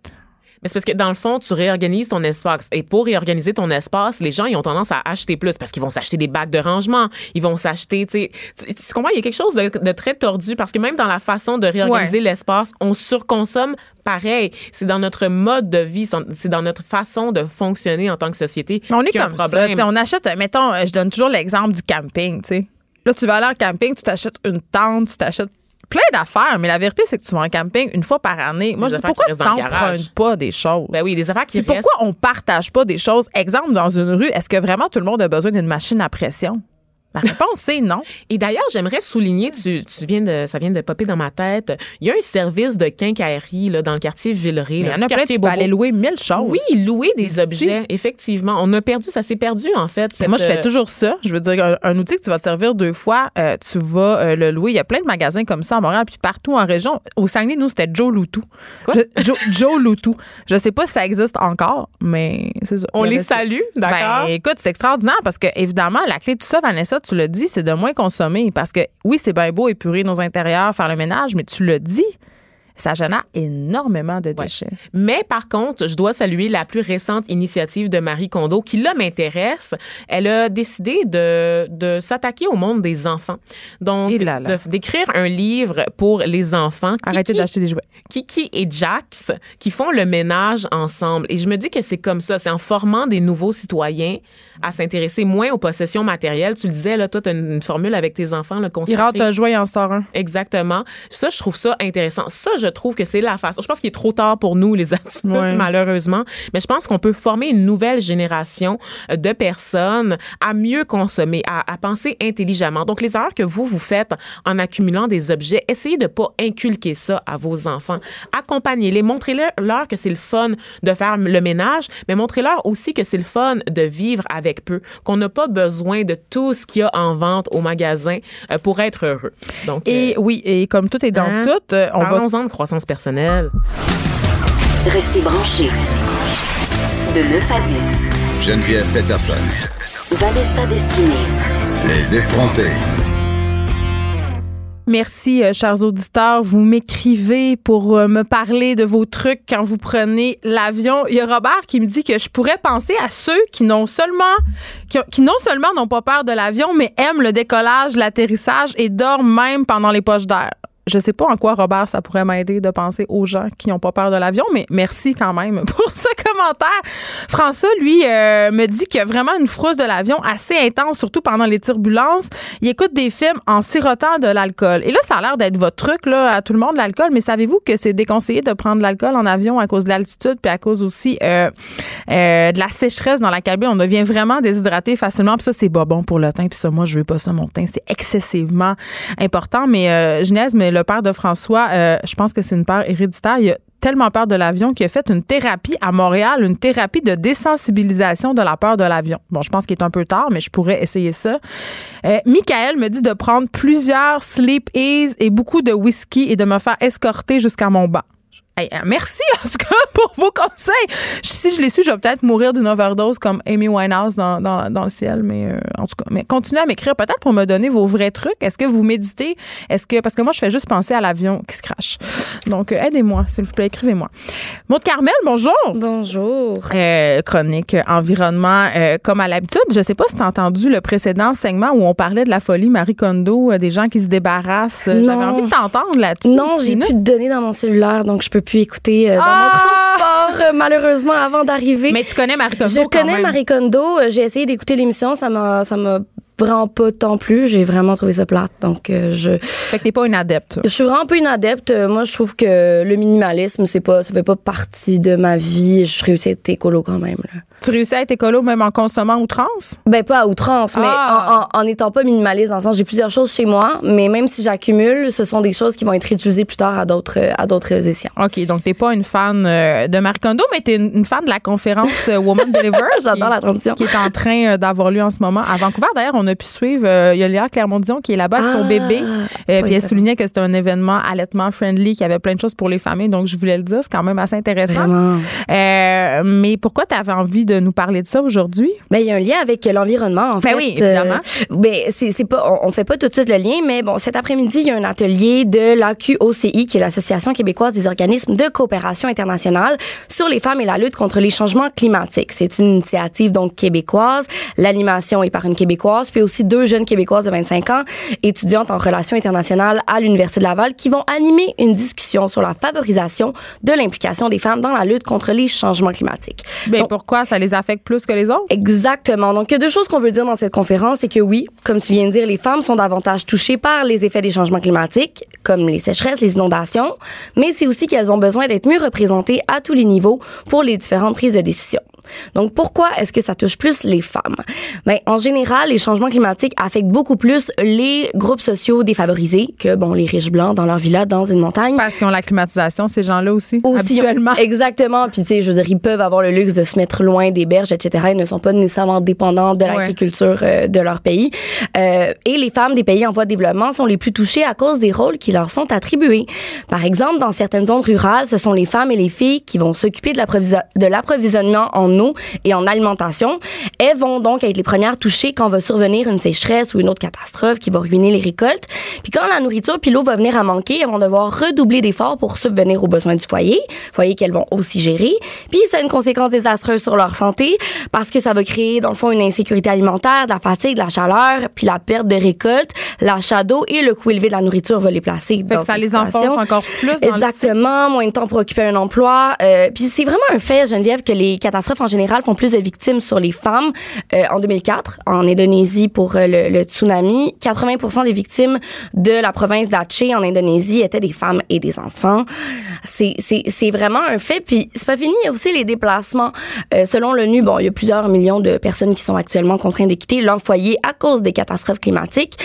Mais c'est parce que dans le fond, tu réorganises ton espace. Et pour réorganiser ton espace, les gens, ils ont tendance à acheter plus parce qu'ils vont s'acheter des bacs de rangement. Ils vont s'acheter, tu sais. Tu, tu comprends? Il y a quelque chose de, de très tordu parce que même dans la façon de réorganiser l'espace, on surconsomme pareil. C'est dans notre mode de vie, c'est dans notre façon de fonctionner en tant que société.
on est comme ça.
problème.
On achète, mettons, euh, je donne toujours l'exemple du camping, tu sais. Là, tu vas aller en camping, tu t'achètes une tente, tu t'achètes plein d'affaires, mais la vérité, c'est que tu vas en camping une fois par année. Moi, je dis pourquoi tu pas des choses?
Ben oui, des affaires qui restent.
pourquoi on partage pas des choses? Exemple, dans une rue, est-ce que vraiment tout le monde a besoin d'une machine à pression? La réponse, c'est non.
Et d'ailleurs, j'aimerais souligner, tu, tu viens de, ça vient de popper dans ma tête, il y a un service de quincaillerie là, dans le quartier Villeray.
Il y en a plein, tu peux aller louer mille choses.
Oui, louer des objets, effectivement. On a perdu, ça s'est perdu en fait. cette,
Moi, je fais toujours ça. Je veux dire, un, un outil que tu vas te servir deux fois, euh, tu vas euh, le louer. Il y a plein de magasins comme ça à Montréal, puis partout en région. Au Saguenay, nous, c'était Joe Loutou.
Quoi?
Je- Joe, Joe Loutou. Je sais pas si ça existe encore, mais c'est ça.
On les salue, d'accord?
Ben, écoute, c'est extraordinaire parce que, évidemment, la clé de tout ça, Vanessa, tu l'as dit, c'est de moins consommer. Parce que, oui, c'est bien beau épurer nos intérieurs, faire le ménage, mais tu l'as dit. Ça génère énormément de déchets.
Mais par contre, je dois saluer la plus récente initiative de Marie Kondo qui, là, m'intéresse. Elle a décidé de, de s'attaquer au monde des enfants. Donc,
Et
d'écrire un livre pour les enfants.
Arrêtez d'acheter des jouets.
Kiki et Jax qui font le ménage ensemble. Et je me dis que c'est comme ça. C'est en formant des nouveaux citoyens à s'intéresser moins aux possessions matérielles. Tu le disais, là, toi, tu as une, une formule avec tes enfants, le
Il rentre un jouet, il en sort un.
Exactement. Ça, je trouve ça intéressant. Ça, je trouve que c'est la façon. Je pense qu'il est trop tard pour nous, les adultes,
Ouais.
malheureusement. Mais je pense qu'on peut former une nouvelle génération euh, de personnes à mieux consommer, à, à penser intelligemment. Donc, les erreurs que vous, vous faites en accumulant des objets, essayez de pas inculquer ça à vos enfants. Accompagnez-les. Montrez-leur que c'est le fun de faire le ménage, mais montrez-leur aussi que c'est le fun de vivre avec peu, qu'on n'a pas besoin de tout ce qu'il y a en vente au magasin euh, pour être heureux. Donc,
Et
euh,
oui, et comme tout est dans
Hein?
tout, on va
croissance personnelle.
Restez branchés. De 9 à 10.
Geneviève Peterson.
Vanessa Destinée.
Les effrontés.
Merci, euh, chers auditeurs. Vous m'écrivez pour euh, me parler de vos trucs quand vous prenez l'avion. Il y a Robert qui me dit que je pourrais penser à ceux qui n'ont seulement, qui, ont- qui non seulement n'ont pas peur de l'avion, mais aiment le décollage, l'atterrissage et dorment même pendant les poches d'air. Je sais pas en quoi, Robert, ça pourrait m'aider de penser aux gens qui n'ont pas peur de l'avion, mais merci quand même pour ce commentaire. François, lui, euh, me dit qu'il y a vraiment une frousse de l'avion assez intense, surtout pendant les turbulences. Il écoute des films en sirotant de l'alcool. Et là, ça a l'air d'être votre truc, là, à tout le monde, l'alcool, mais savez-vous que c'est déconseillé de prendre de l'alcool en avion à cause de l'altitude, puis à cause aussi euh, euh, de la sécheresse dans la cabine. On devient vraiment déshydraté facilement, puis ça, c'est pas bon pour le teint, puis ça, moi, je veux pas ça, mon teint. C'est excessivement important. Mais Genèse, mais le père de François, euh, je pense que c'est une peur héréditaire. Il a tellement peur de l'avion qu'il a fait une thérapie à Montréal, une thérapie de désensibilisation de la peur de l'avion. Bon, je pense qu'il est un peu tard, mais je pourrais essayer ça. Euh, Michael me dit de prendre plusieurs sleep ease et beaucoup de whisky et de me faire escorter jusqu'à mon banc. Hey, euh, merci en tout cas pour vos conseils. Si je les suis, je vais peut-être mourir d'une overdose comme Amy Winehouse dans, dans, dans le ciel, mais euh, en tout cas, mais continuez à m'écrire peut-être pour me donner vos vrais trucs. Est-ce que vous méditez? Est-ce que parce que moi je fais juste penser à l'avion qui se crache. Donc euh, aidez-moi, s'il vous plaît, écrivez-moi. Maud Carmel, bonjour.
Bonjour.
Euh, chronique euh, environnement euh, comme à l'habitude. Je sais pas si tu as entendu le précédent segment où on parlait de la folie Marie Kondo, euh, des gens qui se débarrassent. J'avais
Non.
envie de t'entendre là-dessus.
Non, j'ai plus de données dans mon cellulaire, donc je peux plus écouter euh, dans
Ah!
mon transport, euh, malheureusement, avant d'arriver.
Mais tu connais Marie Kondo
je
quand
connais
même.
Marie Kondo. euh, J'ai essayé d'écouter l'émission, ça m'a, ça m'a vraiment pas tant plu. J'ai vraiment trouvé ça plate, donc euh, je,
Fait que t'es pas une adepte.
je suis vraiment peu une adepte. Moi, je trouve que le minimalisme, c'est pas, ça fait pas partie de ma vie. Je réussis à être écolo quand même. Là.
Tu réussis à être écolo même en consommant outrance?
Ben pas à outrance, mais
Ah!
en, en, en étant pas minimaliste dans le sens j'ai plusieurs choses chez moi, mais même si j'accumule, ce sont des choses qui vont être utilisées plus tard à d'autres à d'autres échéances.
OK, donc t'es pas une fan euh, de Marie Kondo, mais t'es une, une fan de la conférence euh, Woman Deliver.
J'adore
qui-
la transition.
Qui est en train euh, d'avoir lieu en ce moment à Vancouver. D'ailleurs, on a pu suivre, euh, il y a Léa Clermont-Dion qui est là-bas avec son
Ah,
bébé. Euh,
oui,
puis elle soulignait que c'était un événement allaitement friendly, qu'il y avait plein de choses pour les familles. Donc, je voulais le dire, c'est quand même assez intéressant. Euh, mais pourquoi tu avais envie de nous parler de ça aujourd'hui?
Ben, il y a un lien avec l'environnement, en
Ben
fait.
oui, évidemment.
Euh, ben, c'est, c'est pas, on, on fait pas tout de suite le lien, mais bon, cet après-midi, il y a un atelier de l'AQOCI, qui est l'Association québécoise des organismes de coopération internationale, sur les femmes et la lutte contre les changements climatiques. C'est une initiative, donc, québécoise. L'animation est par une québécoise, puis aussi deux jeunes québécoises de 25 ans, étudiantes en relations internationales à l'Université de Laval, qui vont animer une discussion sur la favorisation de l'implication des femmes dans la lutte contre les changements climatiques.
Ben,
Donc,
pourquoi ça les affecte plus que les autres?
Exactement. Donc, il y a deux choses qu'on veut dire dans cette conférence. C'est que oui, comme tu viens de dire, les femmes sont davantage touchées par les effets des changements climatiques, comme les sécheresses, les inondations, mais c'est aussi qu'elles ont besoin d'être mieux représentées à tous les niveaux pour les différentes prises de décision. Donc, pourquoi est-ce que ça touche plus les femmes? Ben, en général, les changements climatiques affectent beaucoup plus les groupes sociaux défavorisés que, bon, les riches blancs dans leur villa dans une montagne.
Parce qu'ils ont la climatisation, ces gens-là aussi,
Aussi,
habituellement.
Exactement. Puis, tu sais, je veux dire, ils peuvent avoir le luxe de se mettre loin des berges, etc. Ils ne sont pas nécessairement dépendants de
Ouais.
l'agriculture euh, de leur pays. Euh, et les femmes des pays en voie de développement sont les plus touchées à cause des rôles qui leur sont attribués. Par exemple, dans certaines zones rurales, ce sont les femmes et les filles qui vont s'occuper de l'approvisionnement en en eau et en alimentation. Elles vont donc être les premières touchées quand va survenir une sécheresse ou une autre catastrophe qui va ruiner les récoltes. Puis quand la nourriture puis l'eau va venir à manquer, elles vont devoir redoubler d'efforts pour subvenir aux besoins du foyer, foyer qu'elles vont aussi gérer. Puis ça a une conséquence désastreuse sur leur santé parce que ça va créer dans le fond une insécurité alimentaire, de la fatigue, de la chaleur, puis la perte de récolte, l'achat d'eau et le coût élevé de la nourriture va les placer
Fait
dans
que ça
cette
les enfonce
situation.
encore plus dans le.
Exactement, moins de temps pour occuper un emploi. Euh, puis c'est vraiment un fait, Geneviève, que les catastrophes en général font plus de victimes sur les femmes. Euh, en 2004, en Indonésie pour euh, le, tsunami, 80% des victimes de la province d'Aceh en Indonésie étaient des femmes et des enfants. C'est vraiment un fait. Puis c'est pas fini, il y a aussi les déplacements. Euh, selon l'ONU, bon, il y a plusieurs millions de personnes qui sont actuellement contraintes de quitter leur foyer à cause des catastrophes climatiques.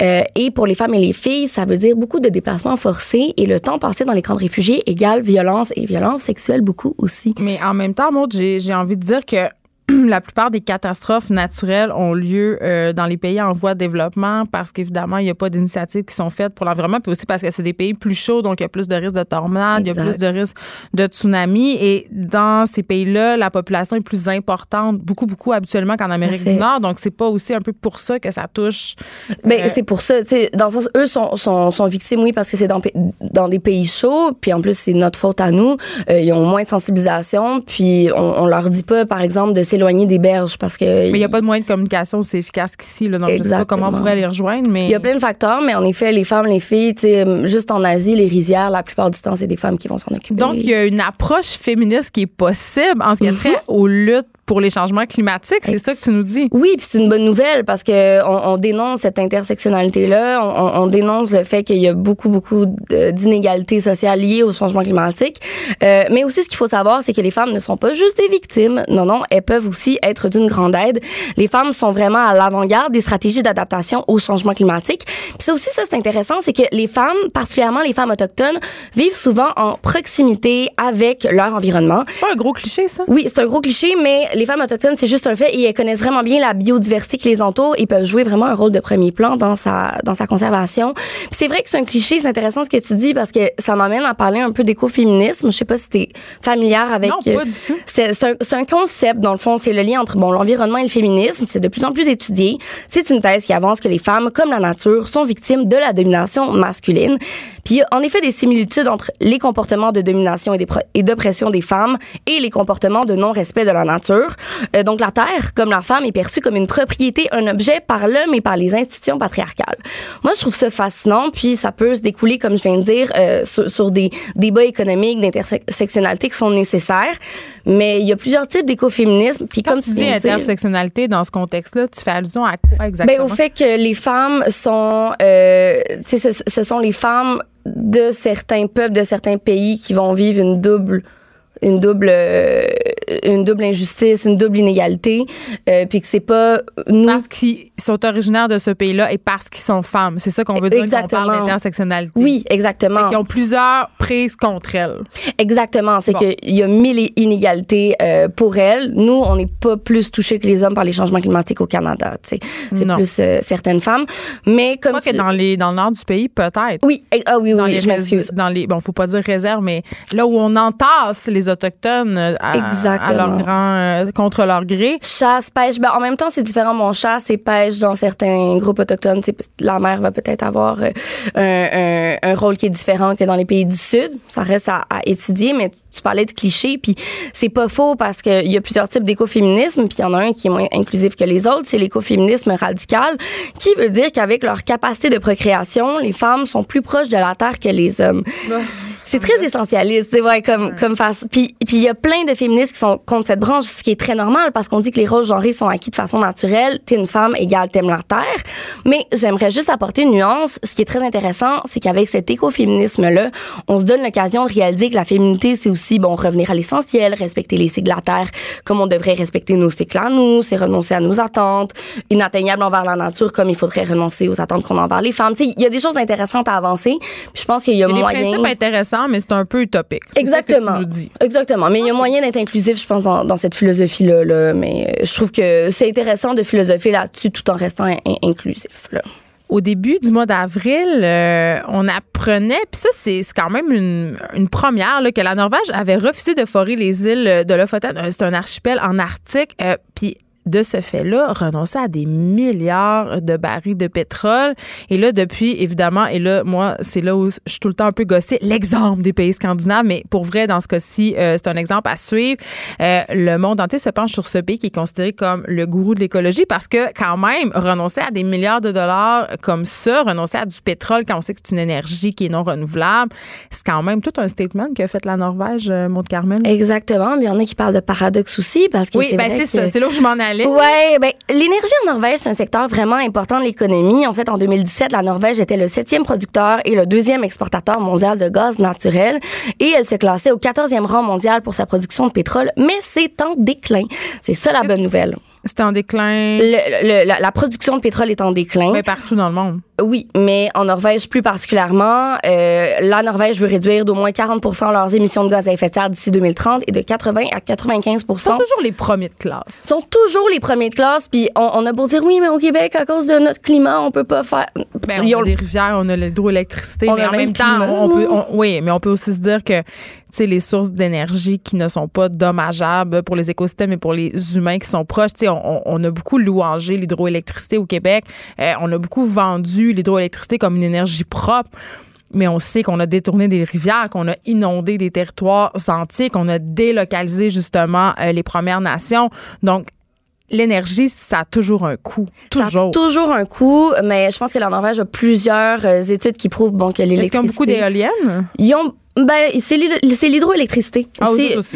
Et pour les femmes et les filles, ça veut dire beaucoup de déplacements forcés et le temps passé dans les camps de réfugiés égale violence et violence sexuelle beaucoup aussi.
Mais en même temps, moi, j'ai j'ai envie de dire que la plupart des catastrophes naturelles ont lieu euh, dans les pays en voie de développement parce qu'évidemment, il n'y a pas d'initiatives qui sont faites pour l'environnement, puis aussi parce que c'est des pays plus chauds, donc il y a plus de risques de tornades, il y a plus de risques de tsunamis. Et dans ces pays-là, la population est plus importante, beaucoup, beaucoup habituellement qu'en Amérique du Nord. Donc, c'est pas aussi un peu pour ça que ça touche.
Ben,
Euh,
c'est pour ça, dans le sens, eux sont, sont, sont victimes, oui, parce que c'est dans des pays chauds, puis en plus, c'est notre faute à nous. Euh, ils ont moins de sensibilisation, puis on, on leur dit pas, par exemple, de s'éloigner des berges parce que.
Mais il n'y a pas de moyen de communication aussi efficace qu'ici. Là, donc, je sais pas comment on
Exactement.
pourrait les rejoindre, mais.
Il y a plein de facteurs, mais en effet, les femmes, les filles, tu sais, juste en Asie, les rizières, la plupart du temps, c'est des femmes qui vont s'en occuper.
Donc, il y a une approche féministe qui est possible en ce qui a
Mhm.
trait aux luttes pour les changements climatiques. C'est ça que tu nous dis?
Oui, puis c'est une bonne nouvelle parce que on, on dénonce cette intersectionnalité-là, on, on- on dénonce le fait qu'il y a beaucoup, beaucoup d'inégalités sociales liées au changement climatique. Euh, mais aussi, ce qu'il faut savoir, c'est que les femmes ne sont pas juste des victimes. Non, non, elles peuvent aussi être d'une grande aide. Les femmes sont vraiment à l'avant-garde des stratégies d'adaptation au changement climatique. Puis c'est aussi ça, c'est intéressant, c'est que les femmes, particulièrement les femmes autochtones, vivent souvent en proximité avec leur environnement.
C'est pas un gros cliché, ça?
Oui, c'est un gros cliché, mais les femmes autochtones, c'est juste un fait et elles connaissent vraiment bien la biodiversité qui les entoure et peuvent jouer vraiment un rôle de premier plan dans sa, dans sa conservation. C'est vrai que c'est un cliché, c'est intéressant ce que tu dis parce que ça m'amène à parler un peu d'écoféminisme. Je sais pas si t'es familière avec...
Non, pas du tout.
C'est un, c'est un concept, dans le fond, c'est le lien entre bon l'environnement et le féminisme. C'est de plus en plus étudié. C'est une thèse qui avance que les femmes, comme la nature, sont victimes de la domination masculine. Puis il y a en effet des similitudes entre les comportements de domination et, d'oppression des femmes et les comportements de non-respect de la nature. Euh, donc la terre, comme la femme, est perçue comme une propriété, un objet par l'homme et par les institutions patriarcales. Moi, je trouve ça fascinant. Puis ça peut se découler, comme je viens de dire, euh, sur, sur des débats économiques d'intersectionnalité qui sont nécessaires. Mais il y a plusieurs types d'écoféminisme. Puis
Quand
comme
tu
tu
dis intersectionnalité dans ce contexte-là, tu fais allusion à quoi exactement?
ben, au fait que les femmes sont, euh, ce, ce sont les femmes de certains peuples, de certains pays qui vont vivre une double une double euh, une double injustice, une double inégalité, euh, puis que c'est pas nous
Parce qu'ils sont originaires de ce pays-là et parce qu'ils sont femmes. C'est ça qu'on veut dire quand on
Exactement.
parle d'intersectionnalité.
Oui, exactement.
Qui ont plusieurs prises contre elles.
Exactement. C'est
Bon.
qu'il y a mille inégalités euh, pour elles. Nous, on n'est pas plus touchés que les hommes par les changements climatiques au Canada. C'est plus certaines femmes. Mais comme
que
tu-
dans, les, dans le nord du pays, peut-être.
Oui, eh, ah oui,
Dans
oui,
les
je m'excuse.
Dans les, bon, faut pas dire réserve, mais là où on entasse les autochtones euh, à, leur grand, euh, contre leur gré.
Chasse, pêche. Ben, en même temps, c'est différent. Mon chasse et pêche dans certains groupes autochtones. La mer va peut-être avoir euh, un, un- un rôle qui est différent que dans les pays du Sud. Ça reste à, à étudier, mais tu, tu parlais de clichés, puis c'est pas faux parce qu'il y a plusieurs types d'écoféminisme, puis il y en a un qui est moins inclusif que les autres, c'est l'écoféminisme radical, qui veut dire qu'avec leur capacité de procréation, les femmes sont plus proches de la Terre que les hommes. C'est très essentialiste, c'est vrai, comme, comme face. Puis, puis il y a plein de féministes qui sont contre cette branche, ce qui est très normal parce qu'on dit que les rôles genrés sont acquis de façon naturelle. T'es une femme égale t'aimes la terre. Mais j'aimerais juste apporter une nuance. Ce qui est très intéressant, c'est qu'avec cet écoféminisme-là, on se donne l'occasion de réaliser que la féminité, c'est aussi, bon, revenir à l'essentiel, respecter les cycles de la terre comme on devrait respecter nos cycles à nous, c'est renoncer à nos attentes, inatteignables envers la nature comme il faudrait renoncer aux attentes qu'on a envers les femmes. Tu sais, il y a des choses intéressantes à avancer. Puis je pense qu'il y a
y
moyen.
Mais c'est un peu utopique. C'est ça que
Exactement.
tu nous dis.
Exactement. Mais il y a moyen d'être inclusif, je pense, dans, dans cette philosophie-là. Là. Mais euh, je trouve que c'est intéressant de philosopher là-dessus tout en restant in- in- inclusif. Là.
au début du mois d'avril, euh, on apprenait, puis ça, c'est quand même une, une première, là, que la Norvège avait refusé de forer les îles de Lofoten. Euh, C'est un archipel en Arctique. euh, puis de ce fait-là, renoncer à des milliards de barils de pétrole. Et là, depuis, évidemment, et là, moi, c'est là où je suis tout le temps un peu gossée, l'exemple des pays scandinaves, mais pour vrai, dans ce cas-ci, euh, c'est un exemple à suivre. Euh, le monde entier se penche sur ce pays qui est considéré comme le gourou de l'écologie parce que, quand même, renoncer à des milliards de dollars comme ça, renoncer à du pétrole quand on sait que c'est une énergie qui est non renouvelable, c'est quand même tout un statement qu'a fait la Norvège, euh, Maud Carmen.
Exactement. Mais il y en a qui parlent de paradoxe aussi parce que
oui,
c'est
ben c'est
que-
ça, c'est là où je m'en allais.
Ouais, ben l'énergie en Norvège, c'est un secteur vraiment important de l'économie. En fait, en 2017, la Norvège était le septième producteur et le deuxième exportateur mondial de gaz naturel et elle se classait au 14e rang mondial pour sa production de pétrole, mais c'est en déclin. C'est ça la bonne nouvelle.
C'était en déclin
Le- le- la, la production de pétrole est en déclin.
ben, partout dans le monde.
Oui, mais en Norvège plus particulièrement, euh, la Norvège veut réduire d'au moins 40% leurs émissions de gaz à effet de serre d'ici 2030 et de 80 à 95
Ils sont toujours les premiers de classe.
sont toujours les premiers de classe. Puis on, on a beau dire oui, mais au Québec, à cause de notre climat, on peut pas faire.
Ben,
Ils
on a des rivières, on a l'hydroélectricité, mais
a
en même
même
temps,
climat.
on peut, on- oui, mais on peut aussi se dire que, les sources d'énergie qui ne sont pas dommageables pour les écosystèmes et pour les humains qui sont proches, tu sais, on, on- a beaucoup louangé l'hydroélectricité au Québec. Euh, on a beaucoup vendu l'hydroélectricité comme une énergie propre. Mais on sait qu'on a détourné des rivières, qu'on a inondé des territoires entiers, qu'on a délocalisé justement euh, les Premières Nations. Donc, l'énergie, ça a toujours un coût. Toujours.
Ça a toujours un coût, mais je pense que la Norvège a plusieurs euh, études qui prouvent bon que
Est-ce qu'ils ont
l'électricité.
beaucoup d'éoliennes?
Ils ont ben c'est l'hyd- c'est l'hydroélectricité.
Ah,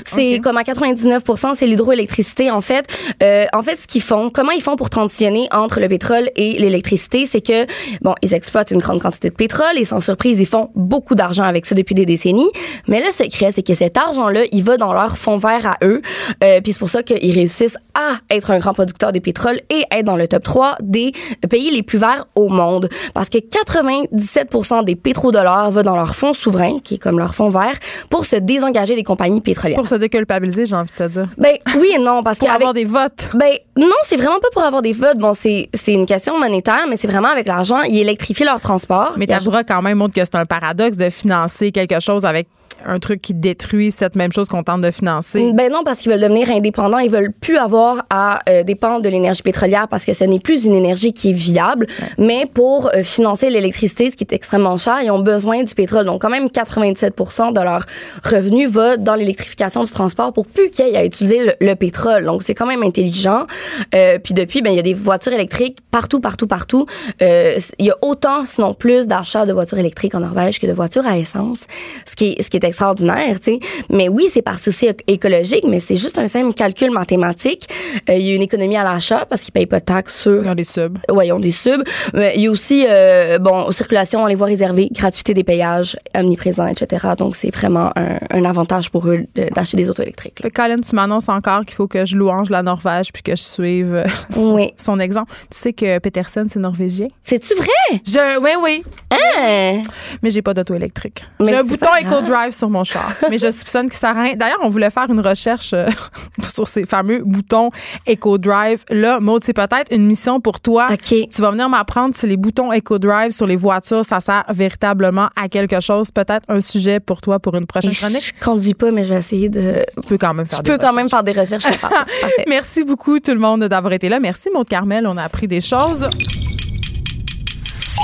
c'est comme à 99 c'est l'hydroélectricité en fait. Euh, en fait ce qu'ils font, comment ils font pour transitionner entre le pétrole et l'électricité, c'est que bon, ils exploitent une grande quantité de pétrole et sans surprise, ils font beaucoup d'argent avec ça depuis des décennies, mais le secret c'est que cet argent-là, il va dans leur fonds vert à eux. Euh, puis c'est pour ça qu'ils réussissent à être un grand producteur de pétrole et être dans le top 3 des pays les plus verts au monde parce que 97% des pétrodollars va dans leur fonds souverain qui est comme leur fonds vert pour se désengager des compagnies pétrolières.
Pour se déculpabiliser, j'ai envie de te dire.
Ben oui et non parce
Pour
qu'avec
avoir des votes.
ben non, c'est vraiment pas pour avoir des votes. Bon, c'est une question monétaire, mais c'est vraiment avec l'argent, ils électrifient leur transport.
Mais
Ils
Tabura quand même montre que c'est un paradoxe de financer quelque chose avec un truc qui détruit cette même chose qu'on tente de financer?
Ben non, parce qu'ils veulent devenir indépendants. Ils veulent plus avoir à euh, dépendre de l'énergie pétrolière parce que ce n'est plus une énergie qui est viable. Mais pour euh, financer l'électricité, ce qui est extrêmement cher, ils ont besoin du pétrole. Donc, quand même, 97 de leur revenu va dans l'électrification du transport pour plus qu'il y ait à utiliser le, le pétrole. Donc, c'est quand même intelligent. Euh, puis depuis, ben il y a des voitures électriques partout, partout, partout. Il y a autant, sinon plus, d'achats de voitures électriques en Norvège que de voitures à essence, ce qui est, ce qui est extraordinaire, tu sais. Mais oui, c'est par souci éc- écologique, mais c'est juste un simple calcul mathématique. Euh, il y a une économie à l'achat parce qu'ils payent pas de taxes sur
Ils ont des subs.
Ouais, ils ont des subs. Mais il y a aussi, euh, bon, aux circulations, on les voit réservées, gratuité des payages, omniprésent, etc. Donc, c'est vraiment un, un avantage pour eux d'acheter des autos électriques. là.
Colin, tu m'annonces encore qu'il faut que je louange la Norvège puis que je suive euh, son,
Oui.
son exemple. Tu sais que Peterson, c'est norvégien?
C'est-tu vrai?
Je, oui, oui.
Hein?
Mais j'ai pas d'auto électrique. J'ai un bouton
pas
Eco Drive sur mon char. mais je soupçonne qu'il sert à rien. D'ailleurs, on voulait faire une recherche euh, sur ces fameux boutons Eco Drive. Là, Maud, c'est peut-être une mission pour toi.
OK.
Tu vas venir m'apprendre si les boutons Eco Drive sur les voitures, ça sert véritablement à quelque chose. Peut-être un sujet pour toi pour une prochaine chronique.
Je conduis pas, mais je vais essayer de.
Tu peux quand même faire
Je
des
peux quand même
recherches.
faire des recherches.
Merci beaucoup tout le monde d'avoir été là. Merci Maud Carmel, on a appris des choses.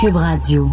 Cube Radio.